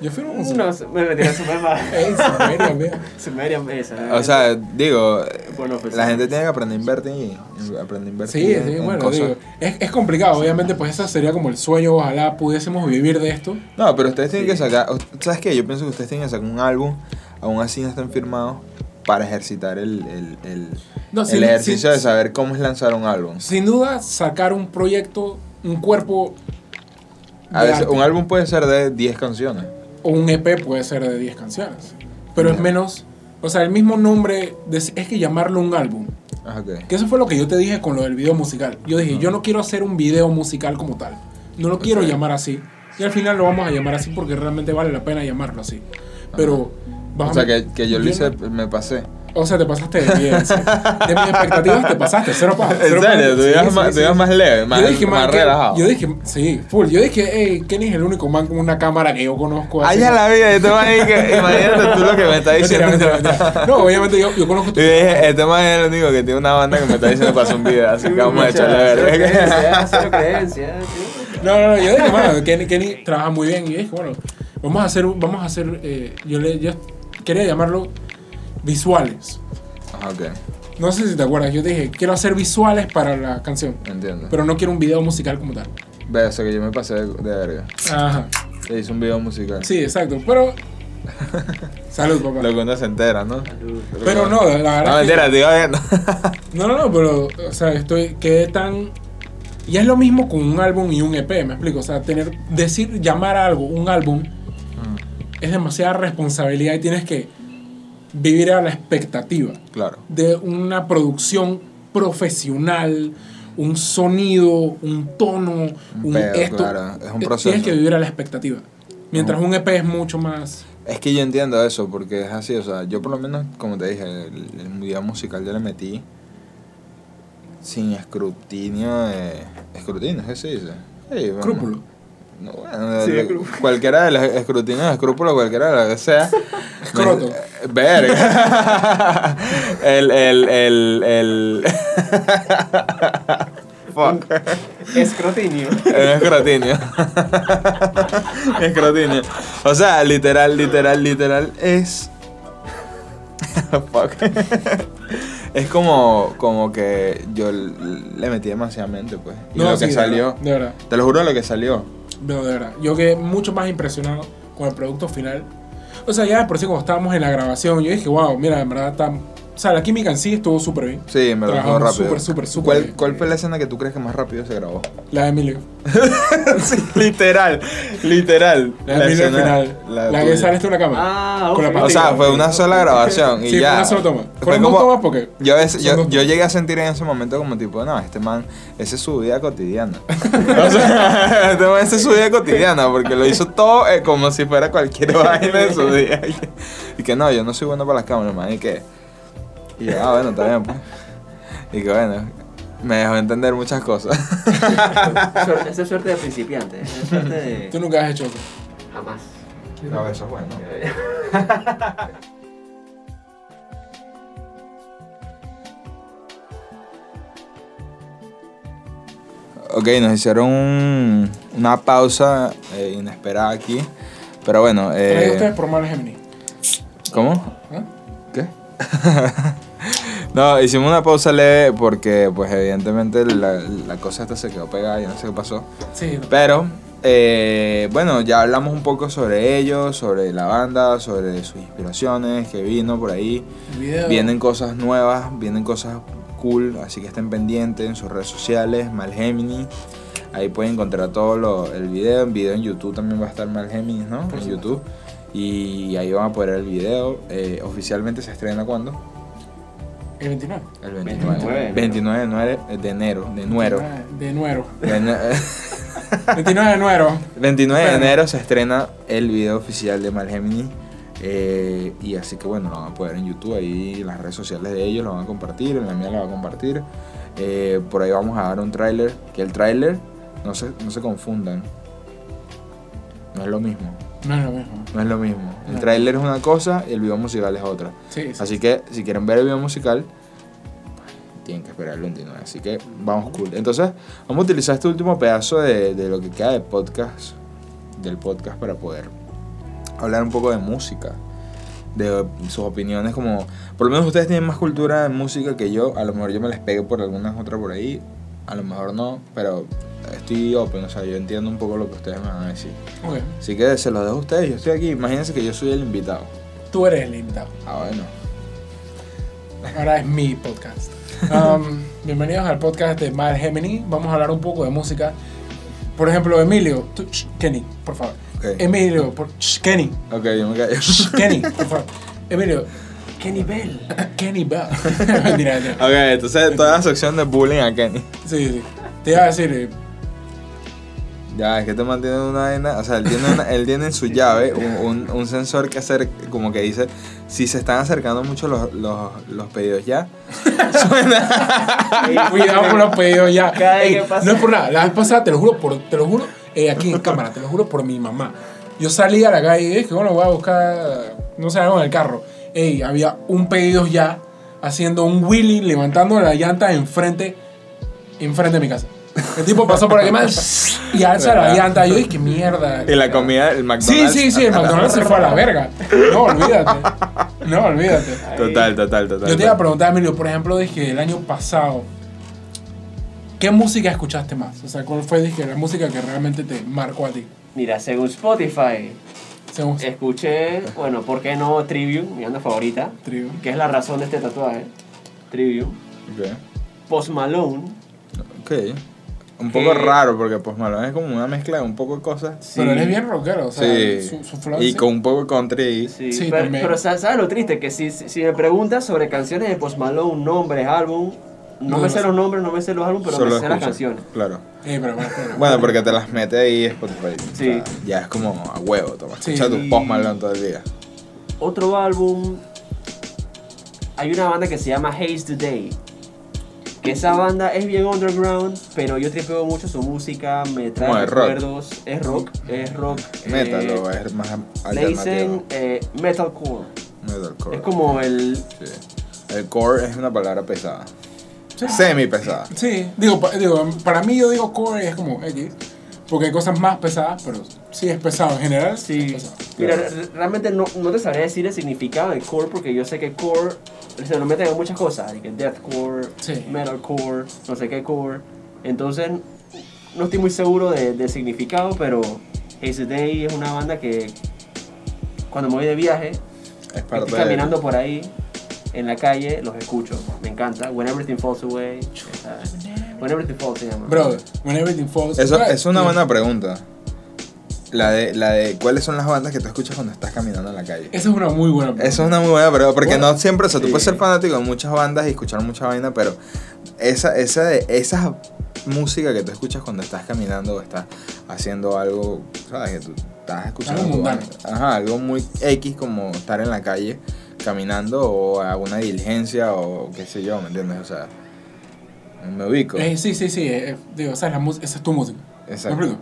Yo firmo con Sumerian. No, me metí. *laughs* Ey, Sumerian, mira. Sumerian, esa. O sea, digo, Bueno, pues, la sí. gente tiene que aprender a invertir y aprender a invertir Sí, en- sí, en bueno, cosas. digo, es, es complicado, obviamente, pues ese sería como el sueño, ojalá pudiésemos vivir de esto. No, pero ustedes tienen Sí. que sacar, ¿sabes qué? Yo pienso que ustedes tienen que sacar un álbum, aún así no están firmados, para ejercitar el, el, el, No, el sin- ejercicio sin- de saber cómo es lanzar un álbum. Sin duda, sacar un proyecto, un cuerpo A de veces, arte, un álbum puede ser de 10 canciones. o un EP puede ser de 10 canciones, pero es menos, o sea, el mismo nombre, de- es que llamarlo un álbum. Ah. Que eso fue lo que yo te dije con lo del video musical. Yo dije, yo no quiero hacer un video musical como tal. No lo quiero llamar así. Y al final lo vamos a llamar así porque realmente vale la pena llamarlo así. Pero... vas O sea, que, que yo lo hice, me pasé. O sea, te pasaste de bien. sí. De mis expectativas te pasaste. Cero pa, *laughs* En serio, tú ibas sí, más, sí, tú ibas sí. más leve, más, yo dije, más man, que- relajado. Yo dije, sí, full. Yo dije, hey, Kenny es el único man con una cámara que yo conozco. Ay, así. ya la vida, este man que, *laughs* imagínate tú lo que me está diciendo. mentira, mentira. No, obviamente yo, yo conozco tu *laughs* Y dije, este man es el único que tiene una banda que me está diciendo para hacer un video, así que vamos a echarle a Cero creencia. No, no, no, yo dije, mano, Kenny, Kenny trabaja muy bien. Y yo dije, bueno, vamos a hacer, vamos a hacer, eh, yo, le, yo quería llamarlo visuales. Ajá, ok, No sé si te acuerdas, yo dije, quiero hacer visuales para la canción, entiendo. pero no quiero un video musical como tal. Ve, eso que yo me pasé de, de verga. Ajá. Le hice un video musical. Sí, exacto, pero... *laughs* Salud, papá. Lo que uno se entera, ¿no? Pero no, la verdad No, que- mentira, viendo. *laughs* No, no, no, pero, o sea, estoy, quedé tan... Y es lo mismo con un álbum y un EP, me explico. O sea, tener, decir, llamar a algo un álbum es demasiada responsabilidad y tienes que vivir a la expectativa Claro. de una producción profesional, un sonido, un tono, un, esto. claro, es un Eh, proceso. Tienes que vivir a la expectativa. Mientras un EP es mucho más... Es que yo entiendo eso, porque es así, o sea, yo por lo menos, como te dije, el, el video musical yo le metí sin escrutinio de... ¿Escrutinio? ¿Qué se dice? Sí, bueno. No, bueno, Sí, escrúpulo. *laughs* cualquiera de los escrutinios, escrúpulos, cualquiera de lo que sea. Escroto. Verga. *laughs* el, el, el, el... *laughs* Fuck. Escrotinio. Un escrutinio. escrutinio. O sea, literal, literal, literal es. Fuck. es como, como que yo le metí demasiadamente, pues. Y lo sí, que salió. verdad, De verdad. Te lo juro lo que salió. Yo quedé mucho más impresionado con el producto final. O sea, ya de por sí cuando estábamos en la grabación, yo dije, wow, mira, en verdad está... O sea, la química en sí estuvo súper bien. Sí, me lo dejó Trabajamos rápido. súper, súper, súper ¿Cuál, bien. ¿Cuál fue la escena que tú crees que más rápido se grabó? La de Emilio. *laughs* sí, literal, literal. La de Emilio al final. La, que tuya. sale en la cámara. Ah, Con la ok. O sea, fue una sola grabación y Sí, ya. fue una sola toma. Fue Fueron dos tomas porque... Yo, veces- yo, dos yo tomas. llegué a sentir en ese momento como tipo, no, este man, esa es su vida cotidiana. *laughs* o sea, *laughs* este man, esa es su vida cotidiana, porque lo hizo todo eh, como si fuera cualquier vaina de su día. Y que, y que no, yo no soy bueno para las cámaras, man, y que... Y yo, ah, bueno, está bien, pues. Y que bueno, me dejó entender muchas cosas. *laughs* Suerte- Esa es suerte de principiante. Esa es suerte de. Tú nunca has hecho eso. Jamás. No, eso es bueno. *laughs* Ok, nos hicieron un- una pausa eh, inesperada aquí. Pero bueno, eh, ustedes por Mal Gemini. ¿cómo? ¿Ah? ¿Qué? *laughs* no, hicimos una pausa leve porque, pues, evidentemente la, la cosa esta se quedó pegada y no sé qué pasó. Sí. Pero, eh, bueno, ya hablamos un poco sobre ellos, sobre la banda, sobre sus inspiraciones, que vino por ahí. El video. Vienen cosas nuevas, vienen cosas cool, así que estén pendientes en sus redes sociales, Malgemini. Ahí pueden encontrar todo lo, el video. En video en YouTube también va a estar Malgemini, ¿no? Por en. YouTube. Y ahí van a poder ver el video. Eh, oficialmente se estrena cuándo? El 29. El 29. 29. 29 de enero, de nuero. De nuero. De ene- 29 *laughs* de nuero. 29 de Bueno. enero se estrena el video oficial de Malgemini. eh, y así que bueno, lo van a poder ver en YouTube, ahí en las redes sociales de ellos lo van a compartir, en la mía lo va a compartir. Eh, por ahí vamos a dar un tráiler, que el tráiler, no se, no se confundan, no es lo mismo, No es lo mismo. no es lo mismo. El No. tráiler es una cosa y el video musical es otra. Sí, sí. Así que si quieren ver el video musical, tienen que esperar el 29. Así que vamos cool. Entonces, vamos a utilizar este último pedazo de, de lo que queda de podcast, del podcast, para poder hablar un poco de música. De sus opiniones, como por lo menos ustedes tienen más cultura en música que yo. A lo mejor yo me les pegue por algunas otras por ahí, a lo mejor no, pero estoy open, o sea, yo entiendo un poco lo que ustedes me van a decir. Ok. Así que se los dejo a ustedes, yo estoy aquí. Imagínense que yo soy el invitado. Tú eres el invitado. Ah, bueno. Ahora es mi podcast. Um, bienvenidos al podcast de Mal Gemini. Vamos a hablar un poco de música. Por ejemplo, Emilio, tú, sh, Kenny, por favor. Ok. Emilio, por, sh, Kenny, Ok, yo me callo. sh, Kenny, por favor. Emilio, *laughs* Kenny Bell. Kenny *laughs* Bell. Mentira, mentira. Ok, entonces toda la sección de bullying a Kenny. Sí, sí. Te iba a decir, eh, Ya, es que te mantiene una vaina. O sea, él tiene, una- él tiene en su llave un, un- un sensor que hacer, como que dice: si se están acercando mucho los, los, los pedidos ya, *laughs* suena. cuidado con los pedidos ya. Cada vez Ey, que pasa- No es por nada. La vez pasada, te lo juro, por, te lo juro, eh, aquí en cámara, te lo juro por mi mamá. Yo salí a la calle y dije, bueno, voy a buscar, no sé, algo en el carro. Ey, había un pedido ya haciendo un wheelie, levantando la llanta enfrente, enfrente de mi casa. El tipo pasó por aquí más y alza la llanta. Yo dije, qué mierda. Y la comida, el Sí, McDonald's. sí, sí, el McDonald's se fue a la verga. No, olvídate. No, olvídate. Total, total, total. Yo te iba a preguntar, Emilio, por ejemplo, dije el año pasado, ¿qué música escuchaste más? O sea, ¿cuál fue dije, la música que realmente te marcó a ti? Mira, según Spotify, Según escuché, bueno, ¿por qué no Trivium, mi banda favorita? Trivium. Que es la razón de este tatuaje. Trivium. Ok. Post Malone. Ok. Un poco raro porque pues Malone es como una mezcla de un poco de cosas. Sí. Pero él es bien rockero, o sea, Sí. su, su flow y sí. con un poco de country. Sí, Sí, pero, también. pero sa- ¿sabes lo triste? Que si, si me preguntas sobre canciones de Post Malone, nombres, álbum, no, No me sé los nombres, no me sé los álbumes, pero solo me sé las canciones. Claro. Sí, pero bueno, pero- Bueno, porque te las mete ahí Spotify. O Sí. sea, ya es como a huevo, toma. Sí. Escucha tu post Malone todo el día. Otro álbum, hay una banda que se llama Haze Today. Que esa banda es bien underground, pero yo tripeo mucho su música, me trae rock. recuerdos. Es rock, es rock. Metal eh, o es más Le dicen alternativo. eh, metalcore. Metalcore. Es como el. Sí. El core es una palabra pesada. Sí. Semi pesada. Sí, digo, pa- digo, para mí yo digo core es como X, porque hay cosas más pesadas, pero sí es pesado en general. Sí. Mira, re- realmente no, no te sabría decir el significado de core porque yo sé que core se lo meten en muchas cosas, de que deathcore, Sí. metalcore, no sé qué core. Entonces, no estoy muy seguro de- del significado, pero Haze Day es una banda que cuando me voy de viaje, Es parte estoy de- caminando por ahí en la calle, los escucho, me encanta. When Everything Falls Away. esa- When Everything Falls se llama. Brother, when everything falls. Eso es una buena pregunta. La de, la de cuáles son las bandas que tú escuchas cuando estás caminando en la calle. Esa es una muy buena pregunta. Esa es una muy buena pregunta, porque Bueno, no siempre, o sea, tú sí. puedes ser fanático de muchas bandas y escuchar mucha vaina, pero esa, esa, de, esa música que tú escuchas cuando estás caminando o estás haciendo algo, ¿sabes? Que tú estás escuchando. Algo. Ajá, algo muy X como estar en la calle caminando o alguna diligencia o qué sé yo, ¿me entiendes? O sea, me ubico. Eh, sí, sí, sí. eh, digo, esa es, la esa es tu música. Exacto.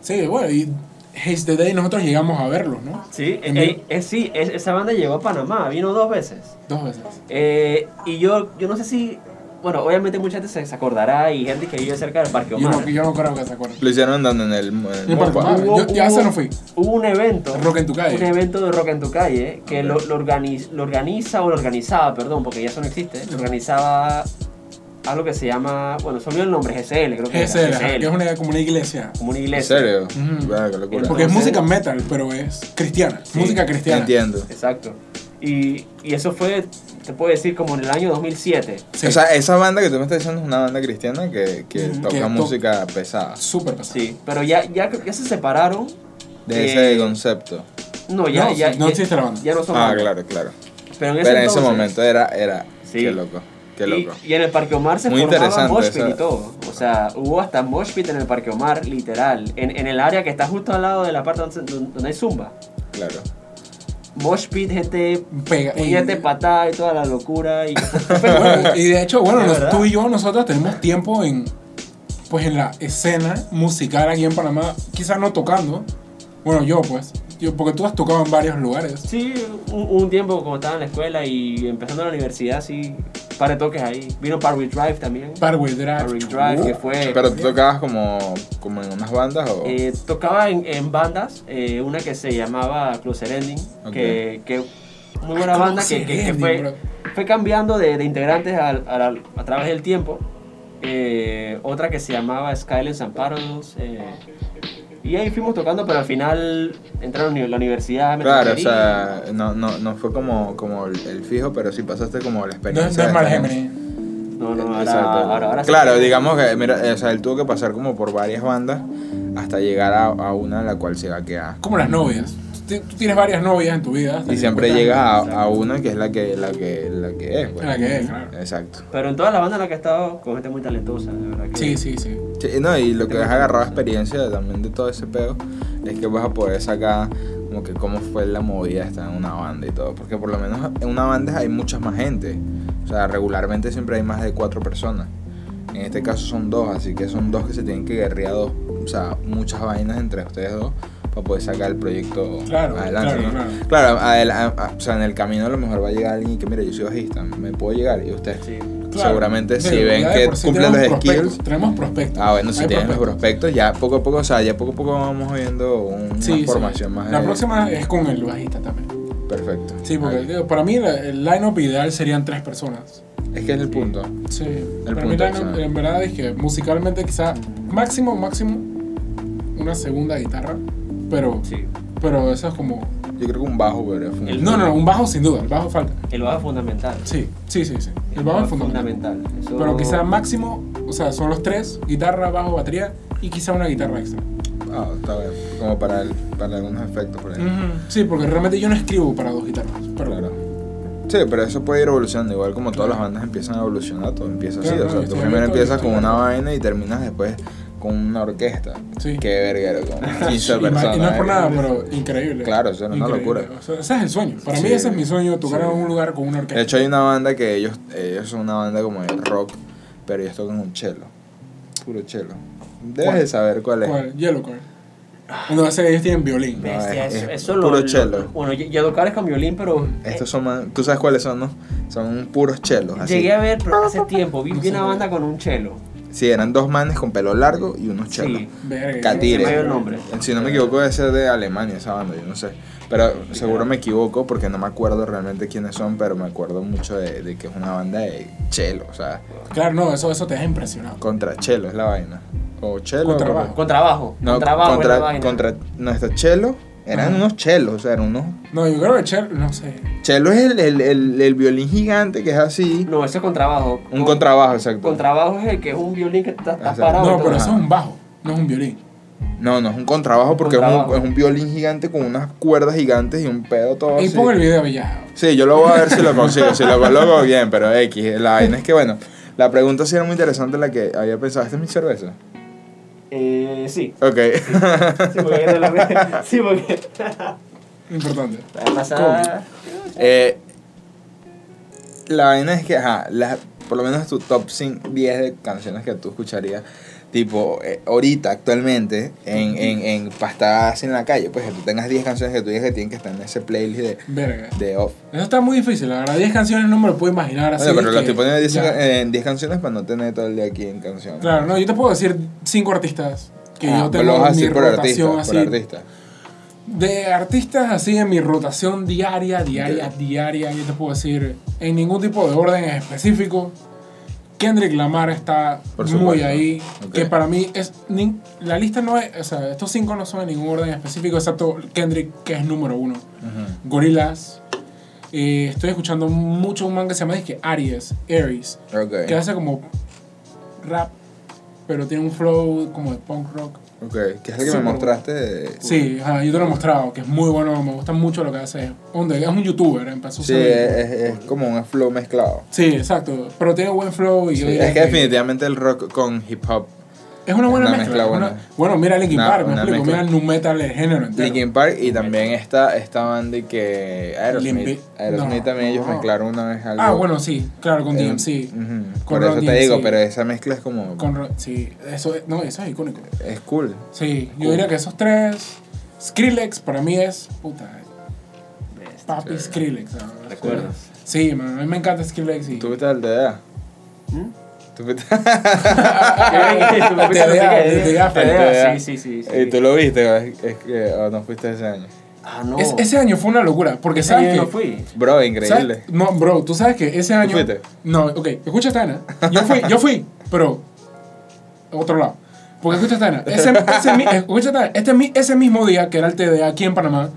Sí, bueno, y Haze the Day nosotros llegamos a verlos, ¿no? Sí, eh, eh, sí es- esa banda llegó a Panamá, vino dos veces. Dos veces. Eh, y yo, yo no sé si, bueno, obviamente mucha gente se, se acordará y gente que vive cerca del Parque Yo Omar. no, yo no creo que se acuerden. Lo hicieron andando en el, en el En el Parque. Omar. Yo- ya ese no fui. Hubo un evento. Rock en tu calle. Un evento de Rock en tu calle que Ok. lo, lo, organiz- lo organiza o lo organizaba, perdón, porque ya eso no existe. Lo organizaba algo que se llama, bueno, se olvidó el nombre, GSL, creo que GSL, GSL, que es una, como una iglesia. como una ¿En iglesia. serio? Ujú. Vaya, qué locura. Porque es Entonces- música metal, pero es cristiana. Sí. música cristiana. Entiendo. Exacto. Y, y eso fue, te puedo decir, como en el año 2007. Sí. O sea, esa banda que tú me estás diciendo es una banda cristiana que, que toca Que to- música pesada. súper pesado. Sí, pero ya, ya, ya se separaron. De Eh, ese concepto. No, ya, No, ya, no ya- existe la banda. Ya no son Ah, bandas. claro, claro. Pero en ese, Pero en ese momento era, era, Sí. qué loco. Qué loco. Y, y en el Parque Omar se Muy formaba interesante mosh pit esa- y todo. O sea, hubo hasta mosh pit en el Parque Omar, literal. En, en el área que está justo al lado de la parte donde, donde hay zumba. Claro. Mosh pit, gente, Pega- y- patada y toda la locura. Y, *laughs* bueno, y de hecho, bueno, verdad. tú y yo, nosotros tenemos tiempo en, pues, en la escena musical aquí en Panamá, quizás no tocando. Bueno, yo pues, yo, porque tú has tocado en varios lugares. sí, un, un tiempo como estaba en la escuela y empezando la universidad, sí, un par de toques ahí. Vino Parkway Drive también. Parkway Drive. Parkway Drive, que fue... Pero tú tocabas como, como en unas bandas o. Eh, tocaba en, en bandas, eh, una que se llamaba Closer Ending, Ok. que, que muy buena banda que, que- fue, bro. fue cambiando de, de integrantes a, través del tiempo. Eh, otra que se llamaba Skylands and Parallels. eh, y ahí fuimos tocando, pero al final entraron a la universidad. me Claro, o sea, no, no, no fue como, como el, fijo, pero sí pasaste como la No, experiencia. no es estar en- Gemini. No, no, ahora, Exacto. ahora, ahora sí claro, que- digamos que, mira, o sea, él tuvo que pasar como por varias bandas hasta llegar a, a una en la cual se va a quedar. Como las novias. Tú, tú tienes varias novias en tu vida. Y siempre llegas a, a una que es la que, la que, la que es. pues. La que es, claro. Exacto. Pero en toda la banda en la que he estado, con gente muy talentosa, de verdad que... Sí, sí, sí. Sí, no, y lo que has agarrado experiencia también de todo ese pedo es que vas a poder sacar como que cómo fue la movida de estar en una banda y todo. Porque por lo menos en una banda hay mucha más gente. O sea, regularmente siempre hay más de cuatro personas. En este caso son dos, así que son dos que se tienen que guerrear dos. O sea, muchas vainas entre ustedes dos para poder sacar el proyecto Claro, adelante. claro, ¿no? claro. Claro, adel- a- a- o sea, en el camino a lo mejor va a llegar alguien que, mira, yo soy bajista, me puedo llegar. Y usted, Sí. Claro. seguramente si ven que sí cumplen los tenemos prospectos, skills. Tenemos prospectos. Ah, bueno, si Hay tienen los prospectos. prospectos, ya poco a poco, o sea, ya poco a poco vamos viendo un- una Sí, sí. formación más. La de- próxima es con el bajista también. Perfecto. Sí, porque para mí el line-up ideal serían tres personas. Es que es el punto. Sí. El para punto, mí en verdad es que musicalmente quizá máximo, máximo una segunda guitarra. Pero, Sí. pero eso es como... Yo creo que un bajo podría funcionar. El- No, no, un bajo sin duda, el bajo falta. El bajo es fundamental. Sí, sí, sí, sí. El bajo es fundamental. Eso- Pero quizá máximo, o sea, son los tres, guitarra, bajo, batería y quizá una guitarra extra. Ah, está bien. Como para, el, para algunos efectos por ahí. Ujú. Sí, porque realmente yo no escribo para dos guitarras. Pero Claro. Sí, pero eso puede ir evolucionando. Igual como todas las bandas empiezan a evolucionar, todo empieza así. Claro, o sea, no, tú primero empiezas con una vaina y terminas después con una orquesta. Sí. Qué verguero, con 15 Y ma- personas. Y no es por ¿eh? nada, pero increíble. Claro, eso es una locura. O sea, ese es el sueño. Para mí Sí. ese es mi sueño, tocar Sí. en un lugar con una orquesta. De hecho, hay una banda que ellos, ellos son una banda como de rock, pero ellos tocan un cello. Puro cello. Debes ¿Cuál? de saber cuál es. ¿Cuál? Yellow Card. No, ese ellos tienen violín. Ve. Bestia, es- eso, es eso lo, puro lo- cello. Bueno, y- y tocar es con violín, pero. eh, Estos son man- tú sabes cuáles son, ¿no? Son puros chelos. Así. Llegué a ver, pero hace tiempo, vi, No vi una banda con un chelo. Sí, eran dos manes con pelo largo y unos chelos. Sí. Nombre. Si no me equivoco, debe ser de Alemania esa banda, yo no sé. Pero seguro me equivoco porque no me acuerdo realmente quiénes son, pero me acuerdo mucho de, de que es una banda de chelo, o sea, Claro, no, eso, eso te deja impresionado. contra chelo es la vaina. O chelo. Contrabajo. o- Con trabajo. No, con trabajo contra, en la vaina. contra nuestro chelo eran Ajá. unos chelos, o sea, eran unos. No, yo creo que Chel, no sé. Chelo es el, el, el, el violín gigante que es así. No, eso es contrabajo. Un Con- contrabajo, exacto. Contrabajo es el que es un violín que está, está parado. No, y pero eso es un bajo, no es un violín. No, no es un contrabajo porque es un- Contrabajo. Es, un, violín gigante con unas cuerdas gigantes y un pedo todo Ahí así. pon el video ya. Sí, yo lo voy a ver si lo consigo, si lo coloco bien, pero X. La vaina es que, bueno, la pregunta sí era muy interesante la que había pensado. ¿Esta es mi cerveza? Eh, sí. Ok. Sí, porque te lo *laughs* Sí, porque. Importante. La pasada. Eh, la vaina es que, ajá, la- por lo menos tu top 5, 10 de canciones que tú escucharías, tipo, eh, ahorita, actualmente, en, en, en pastadas en la calle, pues que tú tengas 10 canciones que tú digas que tienen que estar en ese playlist de, Verga. de off. Eso está muy difícil, la verdad. 10 canciones no me lo puedo imaginar así. Bueno, pero lo estoy poniendo en 10 ya. ca- en 10 canciones para no tener todo el día aquí en canciones. Claro, no, yo te puedo decir 5 artistas que Ah, yo tengo en mi por artista, rotación por así. artista. De artistas así en mi rotación diaria, diaria, diaria, yo te puedo decir en ningún tipo de orden específico. Kendrick Lamar está muy ahí. Que para mí es. La lista no es. O sea, estos cinco no son en ningún orden específico, excepto Kendrick, que es número uno. Eh, estoy escuchando mucho un man que se llama que Aries, Aries, que hace como rap pero tiene un flow como de punk rock. Ok, que es el que me mostraste de... Sí, ajá, yo te lo he mostrado, que es muy bueno, me gusta mucho lo que hace. Donde es un youtuber, empezó a Sí, ser- es, es como un flow mezclado. Sí, exacto, pero tiene buen flow y Sí, es que definitivamente el rock con hip hop. Es una buena una mezcla. una- bueno, mira Linkin Park, me explico, mezcla. mira el nu metal, el género entero. Linkin Park y también esta, esta banda que Aerosmith. Aerosmith no. también ellos mezclaron una vez algo. Ah, bueno, sí, claro, con eh, DMC. ujú, Con Por eso Ron te digo, pero esa mezcla es como... Con, Ro- sí, eso, es- no, eso es icónico. Es cool. Sí, yo diría que esos tres, Skrillex para mí es, puta, papi Chévere. Skrillex. ¿Recuerdas? Sí, man, a mí me encanta Skrillex y... ¿Tú viste el DDA? ¿Mm? ¿Tú viste? *laughs* ¿Tú. Sí, sí, sí. sí. ¿Y tú lo viste? Es, es que o no fuiste ese año. Ah, no. Es- ese año fue una locura, porque Ese sabes año que... no fui. Bro, increíble. ¿sabes? No, bro, tú sabes que ese año... fuiste? No, ok, escucha esta vaina. Yo fui, yo fui, pero... Otro lado. Porque escucha esta vaina. Ese, ese, mi- escucha esta. Este, mi- ese mismo día, que era el TDA aquí en Panamá,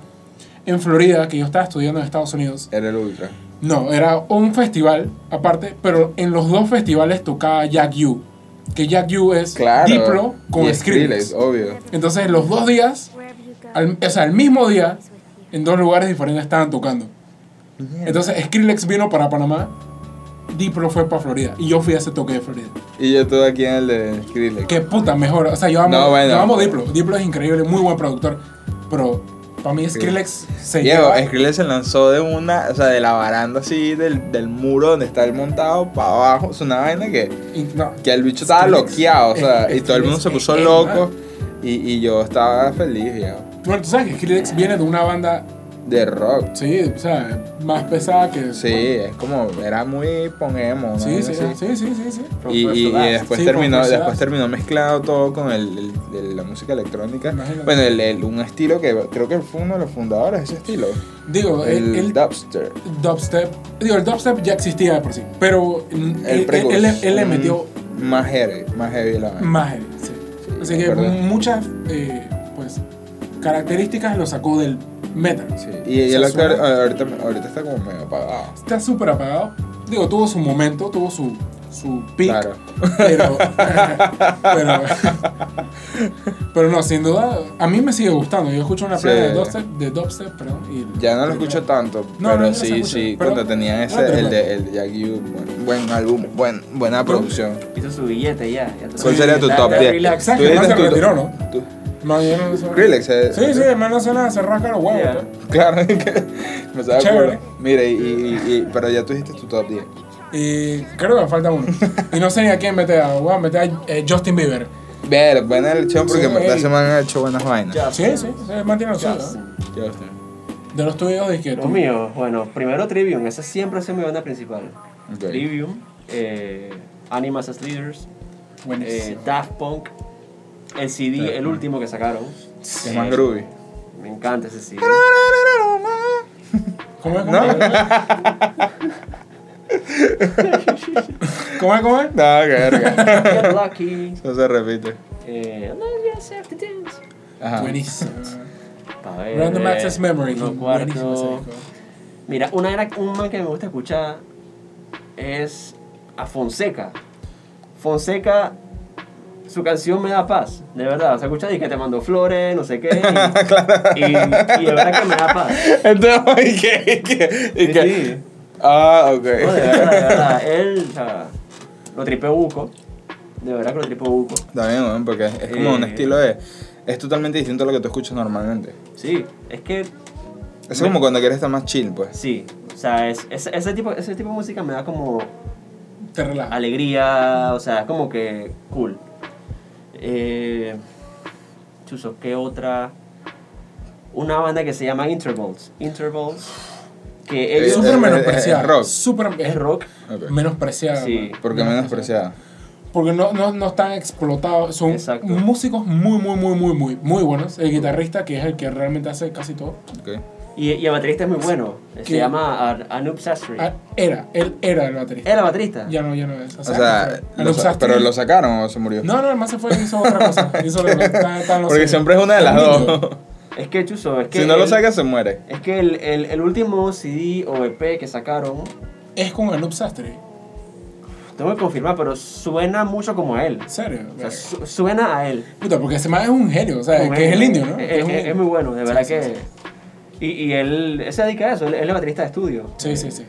en Florida, que yo estaba estudiando en Estados Unidos, Era el ultra. No, era un festival aparte, pero en los dos festivales tocaba Jack U. Que Jack U es Claro. Diplo con y Skrillex. obvio. Entonces, los dos días, al- o sea, el mismo día, en dos lugares diferentes estaban tocando. Entonces, Skrillex vino para Panamá, Diplo fue para Florida. Y yo fui a ese toque de Florida. Y yo estuve aquí en el de Skrillex. Qué puta, mejor. O sea, yo amo, No, bueno. yo amo Diplo. Diplo es increíble, muy buen productor. Pero para mí, Skrillex se Diego, lleva- Skrillex se lanzó de una, o sea, de la baranda así, del, del muro donde está él montado para abajo. Es una vaina que, y- no, que el bicho estaba Skrillex loqueado, o sea, es- y todo el mundo se puso es- loco. Y, y yo estaba feliz, ya. Bueno, tú sabes que Skrillex viene de una banda De rock. Sí, o sea, más pesada que. Sí, es como, era muy ponemos, ¿no? sí, sí, sí, sí, sí, sí. Y, y- después Sí, terminó después terminó mezclado todo con el, el- el- la música electrónica Imagínate. bueno el, el- un estilo que creo que fue uno de los fundadores de ese estilo Digo, el, el, el dubstep dubstep. Digo, el dubstep ya existía de por sí. Pero mm, él, él- le- él le metió más heavy más heavy la vaina. más heavy, sí. Sí, Así que muchas eh, pues, características lo sacó del metal. Sí, y, y el actor ahorita, ahorita está como medio apagado Está súper apagado. Digo, tuvo su momento, tuvo su, su peak. claro Pero, *laughs* *laughs* pero, pero no, sin duda, a mí me sigue gustando. Yo escucho una Sí. playa de dubstep, de dubstep, perdón. y- ya no lo escucho tanto No, pero no, sí escucha, sí pero- cuando tenían ese no, el de el Jack U, buen, buen álbum buen, buena producción Hizo su billete ya. ya ¿cuál sería tu top da 10? relax. Exacto, tu- retiró, ¿no? tú- No, yo no sé. Skrillex eh, Sí, sí, hermano, suena, se rasca los huevos. Yeah. Claro, *laughs* que me estaba Chévere. acuerdo. Mira, y, y, y- pero ya tú dijiste tu top 10. Y creo que me falta uno. Y no sé ni a quién meter. a- Voy a meter a eh, Justin Bieber. Ver, buena elección porque Sí. en verdad se me han hecho buenas vainas. Sí, sí, sí, mantiene lo suyo. Justin. Justin. De los tuyos, de que Los míos, bueno, primero Trivium, esa siempre ha sido mi banda principal. Ok. Trivium, eh, Animals as Leaders, eh. Daft Punk, el CD, el último que sacaron. Es Eh, más groovy. Me encanta ese CD. *laughs* ¿Cómo es? ¿Cómo No. es? *laughs* ¿Cómo es? ¿Cómo es? No, que verga. *laughs* Get Lucky, Eso se repite. eh, Allow Yourself to Dance. Ajá. Buenísimo. Pa' ver, Random eh, Access Memory. cuarto. Mira, una era, un man que me gusta escuchar es a Fonseca. Fonseca, su canción me da paz, de verdad. O sea, escucha y que te mandó flores, no sé qué. Y, *laughs* y, y de verdad que me da paz. Entonces, *laughs* ¿y qué? ¿Y qué? ¿Y Sí, qué? sí. Ah, ok. No, de verdad, de verdad. Él, o sea, lo tripeo buco. De verdad que lo tripeo buco. Está bien, weón, porque es como un Eh. estilo de. Es totalmente distinto a lo que tú escuchas normalmente. Sí, es que Es como cuando quieres estar más chill, pues. sí. O sea, es, es- ese, tipo, ese tipo de música me da como Te relaja. alegría, o sea, es como que cool. Eh, chuso, ¿qué otra? Una banda que se llama Intervals. Intervals. Que ellos. Eh, Súper es- menospreciada. es rock. Súper es rock. Ok. menospreciada. Sí. man. Porque menospreciada. Porque no, no, no están explotados. Son Exacto. músicos muy, muy, muy, muy, muy, muy buenos. El guitarrista, que es el que realmente hace casi todo. Ok. Y, y el baterista es muy bueno. Se ¿Qué? llama Ar- Anup Sastry. Ah, era, él era el baterista. ¿Era el baterista? Ya no, ya no es. O sea, lo Sastry- pero lo sacaron o se murió. No, no, además se fue y hizo otra cosa. *laughs* Hizo lo- Porque siempre es una de las dos. Es que, Chuso, es que. Si no lo sacas, se muere. Es que el, el, el último CD o EP que sacaron. Es con Anup Sastry. tengo que confirmar, pero suena mucho como a él. ¿En serio? O sea, su- suena a él. Puta, porque ese man es un genio, o sea, Un que es el indio, ¿no? Es, Que es un- es- es muy bueno, de Sí, verdad sí, que. sí. Y, y él, él se dedica a eso, él, él es baterista de estudio. Sí, sí, sí.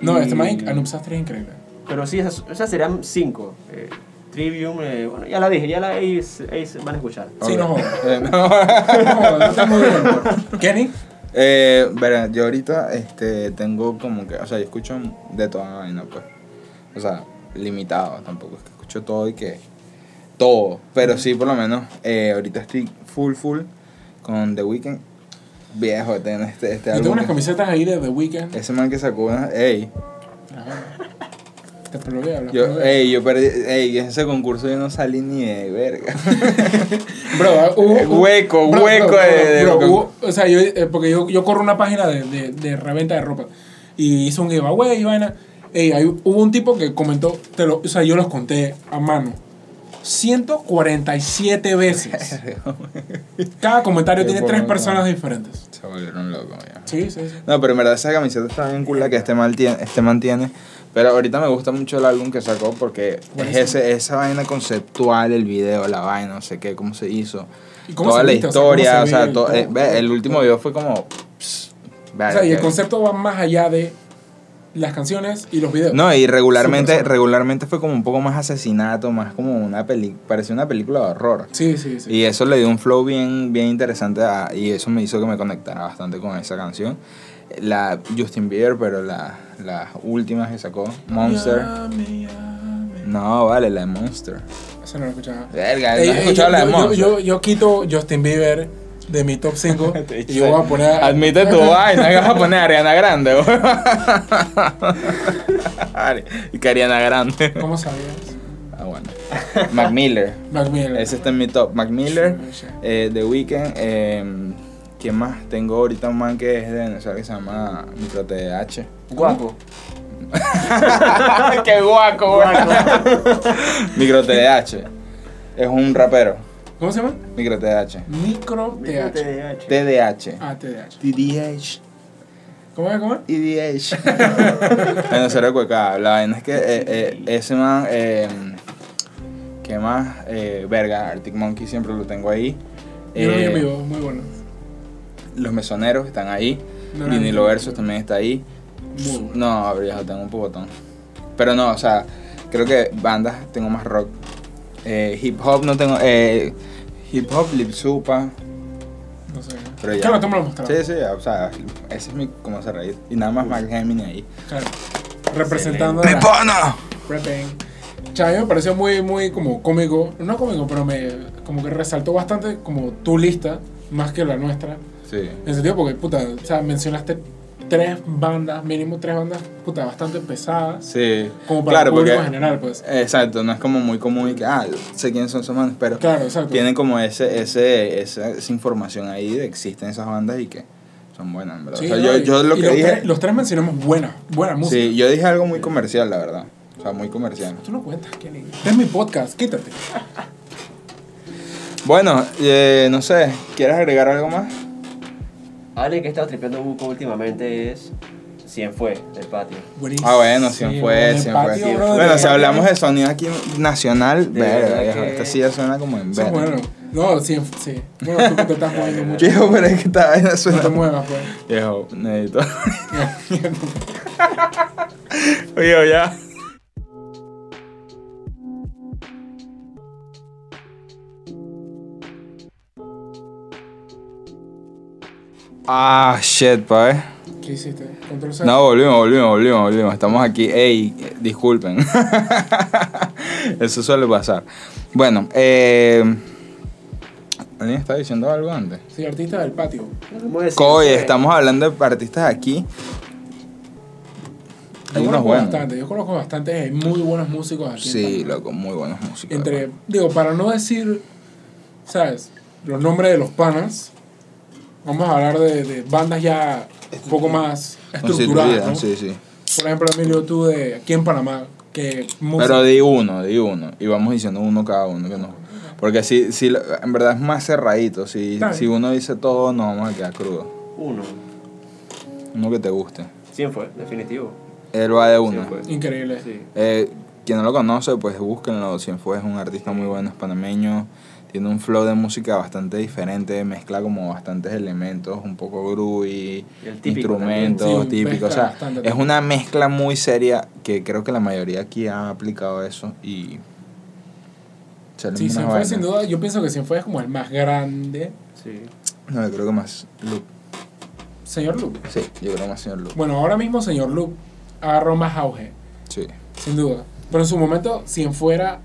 No, este Y- man, Anup Sastre es increíble. Pero sí, esas, esas serían cinco. Eh, Trivium, eh, bueno, ya la dije, ya la van a escuchar. Sí, no jodas. *laughs* Eh, no. No, no tengo duda. Kenny, Eh, verá, yo ahorita este, tengo como que, o sea, yo escucho de toda vaina, pues. O sea, limitado, tampoco es que escucho todo y que. Todo. Pero sí, por lo menos, eh, ahorita estoy full, full con The Weeknd. Viejo, tiene este, este yo tengo álbum. unas camisetas ahí de The Weeknd. Ese man que sacó una. Ey. Te hablas yo, ey, yo perdí. Ey, en ese concurso yo no salí ni de verga. *laughs* Bro, hubo, Eh, *laughs* hubo- hueco, bro, hueco bro, de- bro, de- hubo- o sea, yo, eh, porque yo, yo corro una página de, de, de reventa de ropa y hice un giveaway y vaina. Ey, ahí hubo un tipo que comentó, te lo, o sea, yo los conté a mano. 147 veces. Cada comentario tiene tres personas diferentes. Se volvieron locos ya. Sí, sí, sí. No, pero en verdad esa camiseta está bien cool la que este man tiene. Este man tiene. Pero ahorita me gusta mucho el álbum que sacó porque es ese, esa vaina conceptual, el video, la vaina, no sé qué, cómo se hizo. ¿Y cómo Toda se la viste? O sea, ¿cómo historia, se o sea, eh, ve, cómo- el último video fue como... pss, O verga, sea, y el concepto va más allá de las canciones y los videos. No, y regularmente, regularmente fue como un poco más asesinato, más como una parecía una película de horror. Sí, sí, sí. Y eso le dio un flow bien, bien interesante a- y eso me hizo que me conectara bastante con esa canción. La Justin Bieber, pero la, la última que sacó, Monster. No, vale, la de Monster. Esa no la escuchaba. Verga, ¿no has escuchado yo, la de yo- Monster? yo, yo quito Justin Bieber de mi top 5 *laughs* y *laughs* yo voy a poner. a- Admite tu vaina, que vas a poner a Ariana Grande, *laughs* Y que Ariana Grande. ¿Cómo sabías? Ah, bueno. Mac Miller. Mac Miller. Ese está en mi top. Mac Miller, Sí, sí. eh, The Weeknd. Eh, ¿Quién más? Tengo ahorita un man que es de Venezuela que se llama Micro TDH. Guapo. ¡Qué guaco, güey! Micro TDH. Es un rapero. ¿Cómo se llama? Micro TDH. Micro. TDH. TDH. Ah, TDH. TDH. ¿Cómo es? ¿Cómo es? EDH. Venezuela *laughs* de Cuecada. La vaina es que eh, eh, ese man. Eh, ¿Qué más? Eh, verga, Arctic Monkey siempre lo tengo ahí. Yo lo vi en vivo, muy bueno. Los mesoneros están ahí. No, Vinilo no. Versus también está ahí. Muy bueno. No, viejo, tengo un botón. Pero no, o sea, creo que bandas tengo más rock. Eh, hip hop no tengo. Eh, hip hop, Lip Supa. No sé. Pero ya. Claro, tú me lo mostraste. Sí, sí, o sea, ese es mi como se reír. Y nada más Mark Gemini ahí. Claro. Representando. a la- ¡Pepona! Chai me pareció muy, muy como cómico. No cómico, pero me como que resaltó bastante como tu lista, más que la nuestra. Sí. En el sentido porque, puta, o sea, mencionaste tres bandas, mínimo tres bandas, puta, bastante pesadas. Sí. Como para claro, el público porque, en general, pues. Exacto, no es como muy común y que, ah, sé quiénes son esos bandas, pero Claro, tienen como ese, ese, esa, esa información ahí de que existen esas bandas y que son buenas, en verdad. Sí, o sea, no, yo, y- yo lo y que los, dije... tres, los tres mencionamos buena, buena música. Sí, yo dije algo muy comercial, la verdad. O sea, muy comercial. Tú no cuentas, Kenny. Este es mi podcast, quítate. Bueno, eh, no sé, ¿quieres agregar algo más? Alguien que he estado tripeando buco últimamente es Cien fue, del patio. Buenísimo. Ah, bueno, siempre fue, el siempre patio, fue. brother, Bueno, si hablamos de sonido aquí nacional, verga, viejo, que- esta sí ya suena como en verga. bueno. No, sí, sí. Bueno, tú que te estás moviendo mucho. Viejo, pero es que esta vaina No suena... te muevas, pues. Viejo, necesito... *laughs* Oye, ya. Ah, shit, pa, eh. ¿Qué hiciste? Control C. No, volvimos, volvimos, volvimos, volvimos. Estamos aquí. Ey, eh, disculpen. *laughs* Eso suele pasar. Bueno, eh. ¿Alguien está diciendo algo antes? Sí, artista del patio. ¿Cómo decir? Oye, Eh, estamos hablando de artistas aquí. Hay Yo unos conozco buenos. bastante, yo conozco bastante, hay muy buenos músicos aquí. Sí, loco, muy buenos músicos. Entre, digo, para no decir, ¿sabes? Los nombres de los panas, vamos a hablar de, de bandas ya un poco más estructuradas, ¿no? Sí, sí. Por ejemplo, Emilio, tú de aquí en Panamá, que música... Pero di uno, di uno. Y vamos diciendo uno cada uno. Que no. Porque si, si, lo- en verdad es más cerradito. Si, si uno dice todo, no vamos a quedar crudo. Uno. Uno que te guste. Cien fue, definitivo. Él va de uno. Increíble. Sí. Eh, quien no lo conoce, pues búsquenlo. Cienfuegos es un artista muy bueno, es panameño. Tiene un flow de música bastante diferente, mezcla como bastantes elementos, un poco groovy, típico instrumentos. Sí, típicos. O sea, es una mezcla muy seria que creo que la mayoría aquí ha aplicado eso y... Sí, Cienfuegos sin duda, yo pienso que Cienfuegos es como el más grande. Sí. No, yo creo que más Loop. Señor Loop. Sí, yo creo más señor Loop. Bueno, ahora mismo Señor Loop agarró más auge, Sí. sin duda. Pero en su momento, Cienfuera,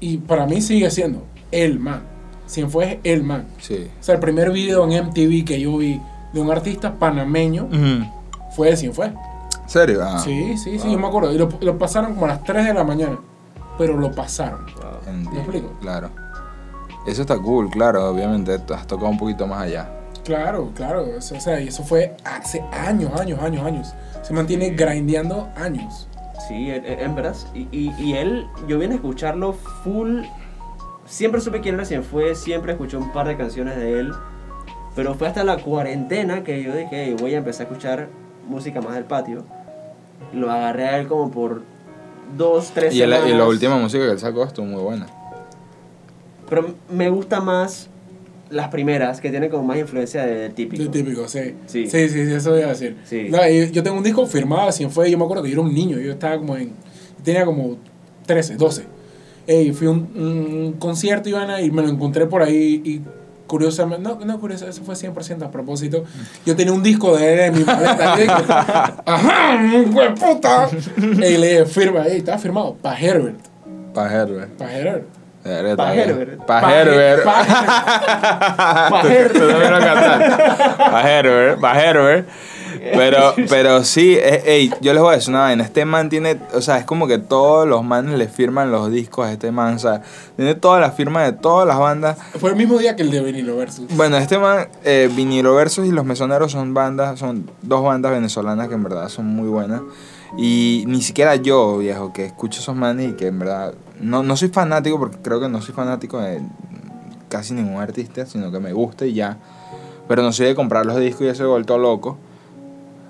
y para mí sigue siendo el man. Cienfuegos es el man. Sí. O sea, el primer video en MTV que yo vi de un artista panameño fue de Cienfuegos. ¿Serio? Ah, Sí, sí, sí, yo me acuerdo. Y lo, lo pasaron como a las 3 de la mañana. Pero lo pasaron. Wow. entiendo, ¿Me explico? Claro. Eso está cool, claro. Obviamente has tocado un poquito más allá. Claro, claro. O sea, o sea, y eso fue hace años, años, años, años. Se mantiene grindeando años. Sí, en, en- en verdad. Y, y, y él, yo vine a escucharlo full. Siempre supe quién era fue siempre escuché un par de canciones de él. Pero fue hasta la cuarentena que yo dije, "Hey, voy a empezar a escuchar música más del patio. Lo agarré a él como por dos, tres Y, el- semanas. y la última música que él sacó estuvo muy buena. Pero me gusta más las primeras, que tienen como más influencia de típico. De típico, sí. Sí. Sí, sí, sí, eso iba a decir. Sí. No, yo tengo un disco firmado de Cienfuegos. Yo me acuerdo que yo era un niño. Yo estaba como en. Tenía como 13, 12. Ey, fui a un, un concierto Ivana, y me lo encontré por ahí. Y curiosamente. No, no, curioso, eso fue 100% a propósito. Yo tenía un disco de él en mi maleta. y dije, *laughs* ¡Ajá! ¡Hue puta! Y le dije, firma. Ey, estaba firmado. Pa' Herbert. Pa' Herbert. Pa' Herbert. Herbert, Pa' está. Herbert. *laughs* Pa' Herbert. Pa' Herbert. Pa' Herbert. Pa' Herbert. Pero, *laughs* pero sí, eh, ey, yo les voy a decir una vaina. Este man tiene, o sea, es como que todos los manes le firman los discos a este man. O sea, tiene todas las firmas de todas las bandas. Fue el mismo día que el de Vinilo Versus. Bueno, este man, eh, Vinilo Versus y Los Mesoneros son bandas, son dos bandas venezolanas que en verdad son muy buenas. Y ni siquiera yo, viejo, que escucho esos manes y que en verdad no, no soy fanático, porque creo que no soy fanático de casi ningún artista, sino que me gusta y ya. Pero no soy de comprar los discos y ese vuelto loco.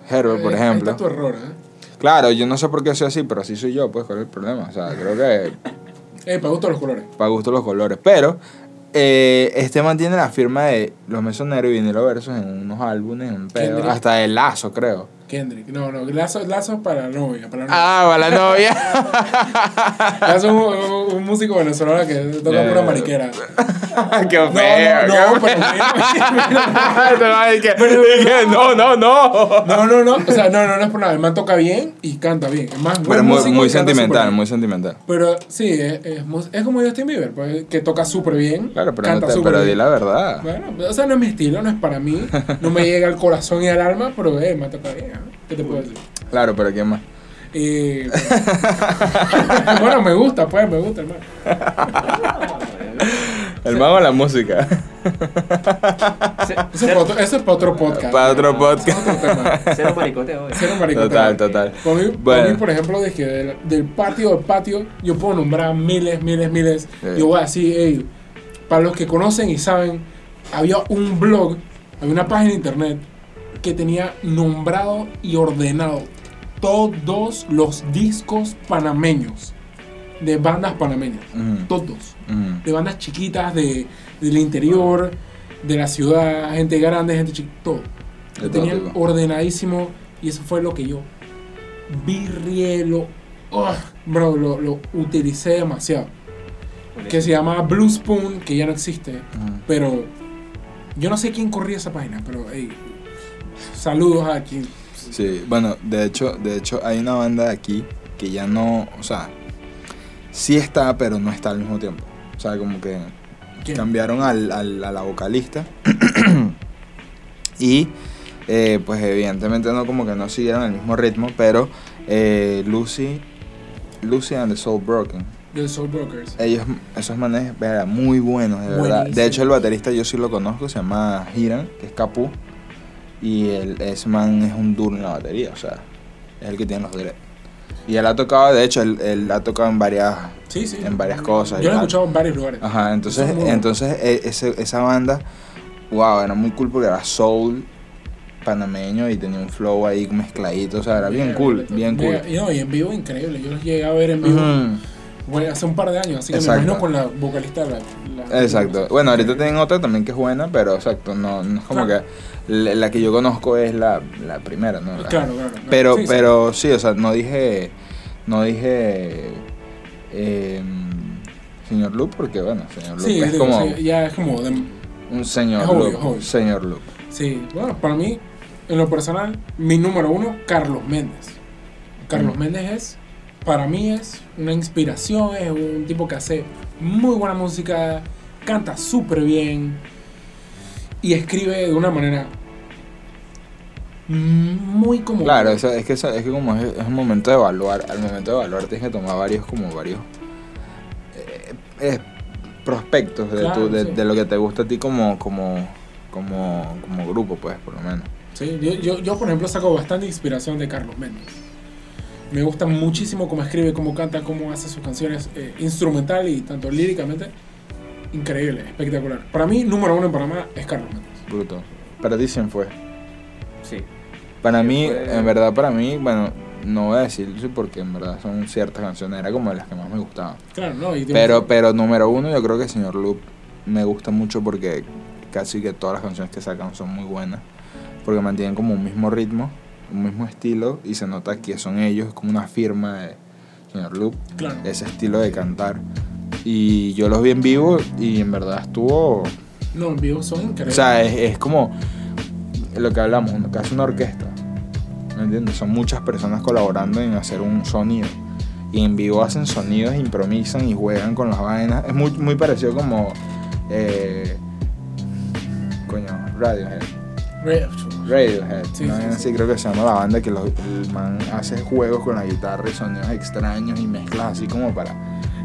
Herbert, por Eh, Ahí ejemplo. está tu error, ¿eh? Claro, yo no sé por qué soy así, pero así soy yo, pues, ¿cuál es el problema? O sea, creo que *laughs* Ey, para gusto los colores. para gusto los colores. Pero eh, este mantiene la firma de Los Mesoneros y Vinilo Versos en unos álbumes, en un pedo, hasta de Lazo, creo. Kendrick. No, no, Lazo, Lazo para la novia. Para la novia. Ah, para la novia. *laughs* Lazo es un, un- un músico venezolano que toca Eh. pura mariquera. *laughs* qué No, feo. no, no, pero no, no, no. No, no, no. O sea, no, no, no es por nada. El man toca bien y canta bien. Es más, Pero muy, muy sentimental, muy sentimental. Pero sí, es, es, como Justin Bieber, pues, que toca súper bien. Claro, pero, no canta te, súper pero di bien. la verdad. Bueno, o sea, no es mi estilo, no es para mí. No me llega al corazón y al alma, pero eh, me toca bien. ¿Qué te puedo decir? Claro, pero ¿quién más? Y, *laughs* bueno, me gusta, pues, me gusta, hermano. El mago de la música. Ce- Eso es cero- otro, eso es para otro podcast. Para otro podcast. otro tema. Cero maricoteo. eh. Cero maricoteo. Total, total. Por mí, por Bueno. mí, por ejemplo, de que del, del patio al patio, yo puedo nombrar miles, miles, miles. Sí. Yo voy a decir, hey, para los que conocen y saben, había un blog, había una página de internet que tenía nombrado y ordenado todos los discos panameños de bandas panameñas. Todos. De bandas chiquitas, de, del interior, de la ciudad, gente grande, gente chiquita, todo. Lo tenían tipo. ordenadísimo y eso fue lo que yo virrié, lo, ugh, bro, lo, lo utilicé demasiado. Que se llama Blue Spoon, que ya no existe, pero yo no sé quién corría esa página, pero hey, saludos a quien. Sí, bueno, de hecho, de hecho hay una banda aquí que ya no, o sea, sí está, pero no está al mismo tiempo. O sea, como que ¿Quién? cambiaron al, al- a la vocalista y eh, pues evidentemente no como que no siguieron el mismo ritmo, pero eh, Lucy, Lucy and the Soul Broken, The Soul Brokers. ellos, esos manes, muy buenos, de verdad. Buenísimo. De hecho, el baterista yo sí lo conozco, se llama Hiran, que es Capú. Y el, ese man es un duro en la batería, o sea, es el que tiene los dreads. Y él ha tocado, de hecho, él, él ha tocado en varias, Sí, sí. en varias cosas. Yo lo he escuchado en varios lugares. Ajá, entonces, entonces e- ese- esa banda, wow, era muy cool porque era soul panameño y tenía un flow ahí mezcladito, o sea, era bien cool, bien cool. Y, no, y en vivo increíble. Yo los llegué a ver en vivo. Bueno, hace un par de años, así que Exacto. me imagino con la vocalista. La, la- Exacto. Bueno, ahorita tienen otra también que es buena, pero exacto, no, no es como Claro. que la, que yo conozco es la, la primera, ¿no? La- Claro, claro, claro. Pero, Sí, pero sí, o sea, no dije, no dije, eh, señor Loop, porque bueno, señor Loop Sí, es digo, como sí, ya es como. de- un señor es obvio, Loop, es obvio. señor Loop. sí, bueno, para mí, en lo personal, mi número uno, Carlos Méndez. Carlos Mm. Méndez es, para mí, es una inspiración. Es un tipo que hace muy buena música, canta súper bien y escribe de una manera muy como. Claro, eso- es que eso- es que como es, es un momento de evaluar, al momento de evaluar tienes que tomar varios como varios eh, eh, prospectos de, Claro, tu- de, sí. de lo que te gusta a ti como como como como grupo, pues, por lo menos. Sí, yo, yo, yo, por ejemplo, saco bastante inspiración de Carlos Méndez. Me gusta muchísimo cómo escribe, cómo canta, cómo hace sus canciones eh, instrumental y tanto líricamente. Increíble, espectacular. Para mí, número uno en Panamá es Carlos Méndez. Bruto. Para ti quién fue. Sí. Para Sí, mí, fue- en verdad, para mí, bueno, no voy a decir porque en verdad son ciertas canciones, era como de las que más me gustaban. Claro, ¿no? Y Pero, pero número uno, yo creo que Señor Loop me gusta mucho porque casi que todas las canciones que sacan son muy buenas. Porque mantienen como un mismo ritmo, un mismo estilo y se nota que son ellos, es como una firma de Señor Loop, Claro. ese estilo de cantar. Y yo los vi en vivo y en verdad estuvo No, en vivo son o increíbles. sea, es, es como lo que hablamos, casi una orquesta. ¿Me entiendes? Son muchas personas colaborando en hacer un sonido. Y en vivo hacen sonidos, improvisan y juegan con las vainas. Es muy, muy parecido como. Eh, coño, Radiohead. Re- Radiohead. Sí, ¿no? sí, sí. Creo que se llama la banda que los- el man hace juegos con la guitarra y sonidos extraños y mezclas así como para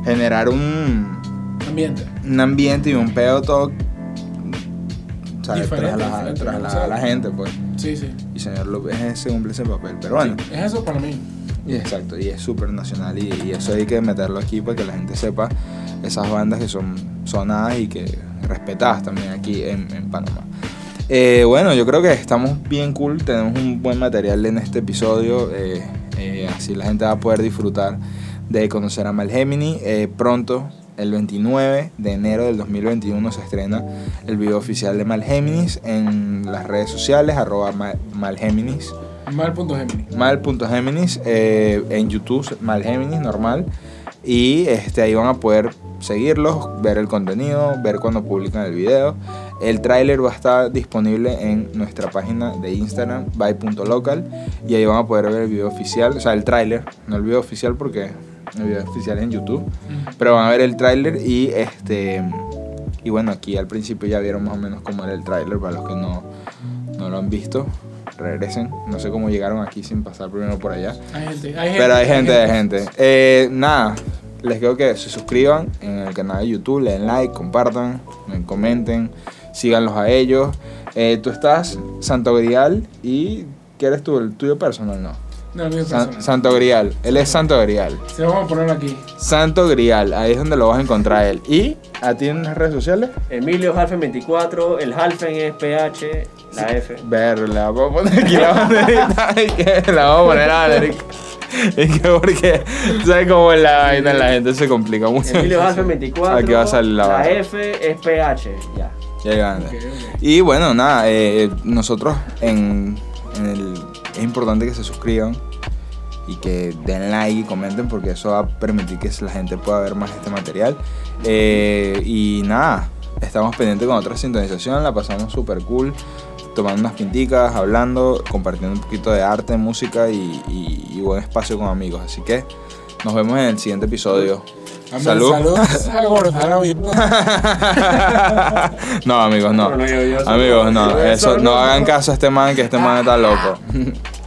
generar un Ambiente. un ambiente y un pedo todo ¿sabes? Diferente, tras, la, diferente, tras o la- sea, la gente pues Sí, sí. y señor López ese cumple ese papel pero bueno Sí, es eso para mí. y exacto y es súper nacional y, y eso hay que meterlo aquí para que la gente sepa esas bandas que son sonadas y que respetadas también aquí en, en Panamá Eh, bueno yo creo que estamos bien cool tenemos un buen material en este episodio eh, eh, así la gente va a poder disfrutar de conocer a Malgemini pronto el 29 de enero del 2021 se estrena el video oficial de Malgeminis en las redes sociales, arroba Ma- Malgeminis, mal.geminis, eh, en YouTube Malgeminis normal. Y este, ahí van a poder seguirlos, ver el contenido, ver cuando publican el video. El tráiler va a estar disponible en nuestra página de Instagram, by.local. Y ahí van a poder ver el video oficial, o sea, el tráiler, no el video oficial porque el video oficial es en YouTube. Pero van a ver el tráiler y este y bueno, aquí al principio ya vieron más o menos cómo era el tráiler para los que no, no lo han visto. Regresen. No sé cómo llegaron aquí sin pasar primero por allá. Hay gente, hay gente. Pero hay gente, hay gente. Eh, nada, les digo que se suscriban en el canal de YouTube, le den like, compartan, comenten, síganlos a ellos. Eh, tú estás Santo Grial y ¿qué eres tú? ¿El tuyo personal? No. No, el mío San- personal. Santo Grial. Él es Santo Grial. Se lo vamos a poner aquí. Santo Grial, ahí es donde lo vas a encontrar a él. ¿Y a ti en las redes sociales? Emilio Halfen 24, el Halfen es PH, la F. Ver, la vamos a poner aquí la banderita. y que la vamos a poner a. *laughs* Es que porque, ¿sabes cómo es la vaina? La gente se complica mucho. Emilio Halfen 24, Aquí va a salir la la. F es PH, ya. Ya grande. Ok, ok. Y bueno, nada, eh, nosotros en, en el, es importante que se suscriban y que den like y comenten porque eso va a permitir que la gente pueda ver más este material. Eh, y nada, estamos pendientes con otra sintonización, la pasamos súper cool, tomando unas pinticas, hablando, compartiendo un poquito de arte, música y, y- y buen espacio con amigos. Así que nos vemos en el siguiente episodio. Amén, Salud. Saludos a Gordana no, amigos, no. Amigos, no. yo- Eso, no- hagan caso a este man, que este man está loco. *laughs*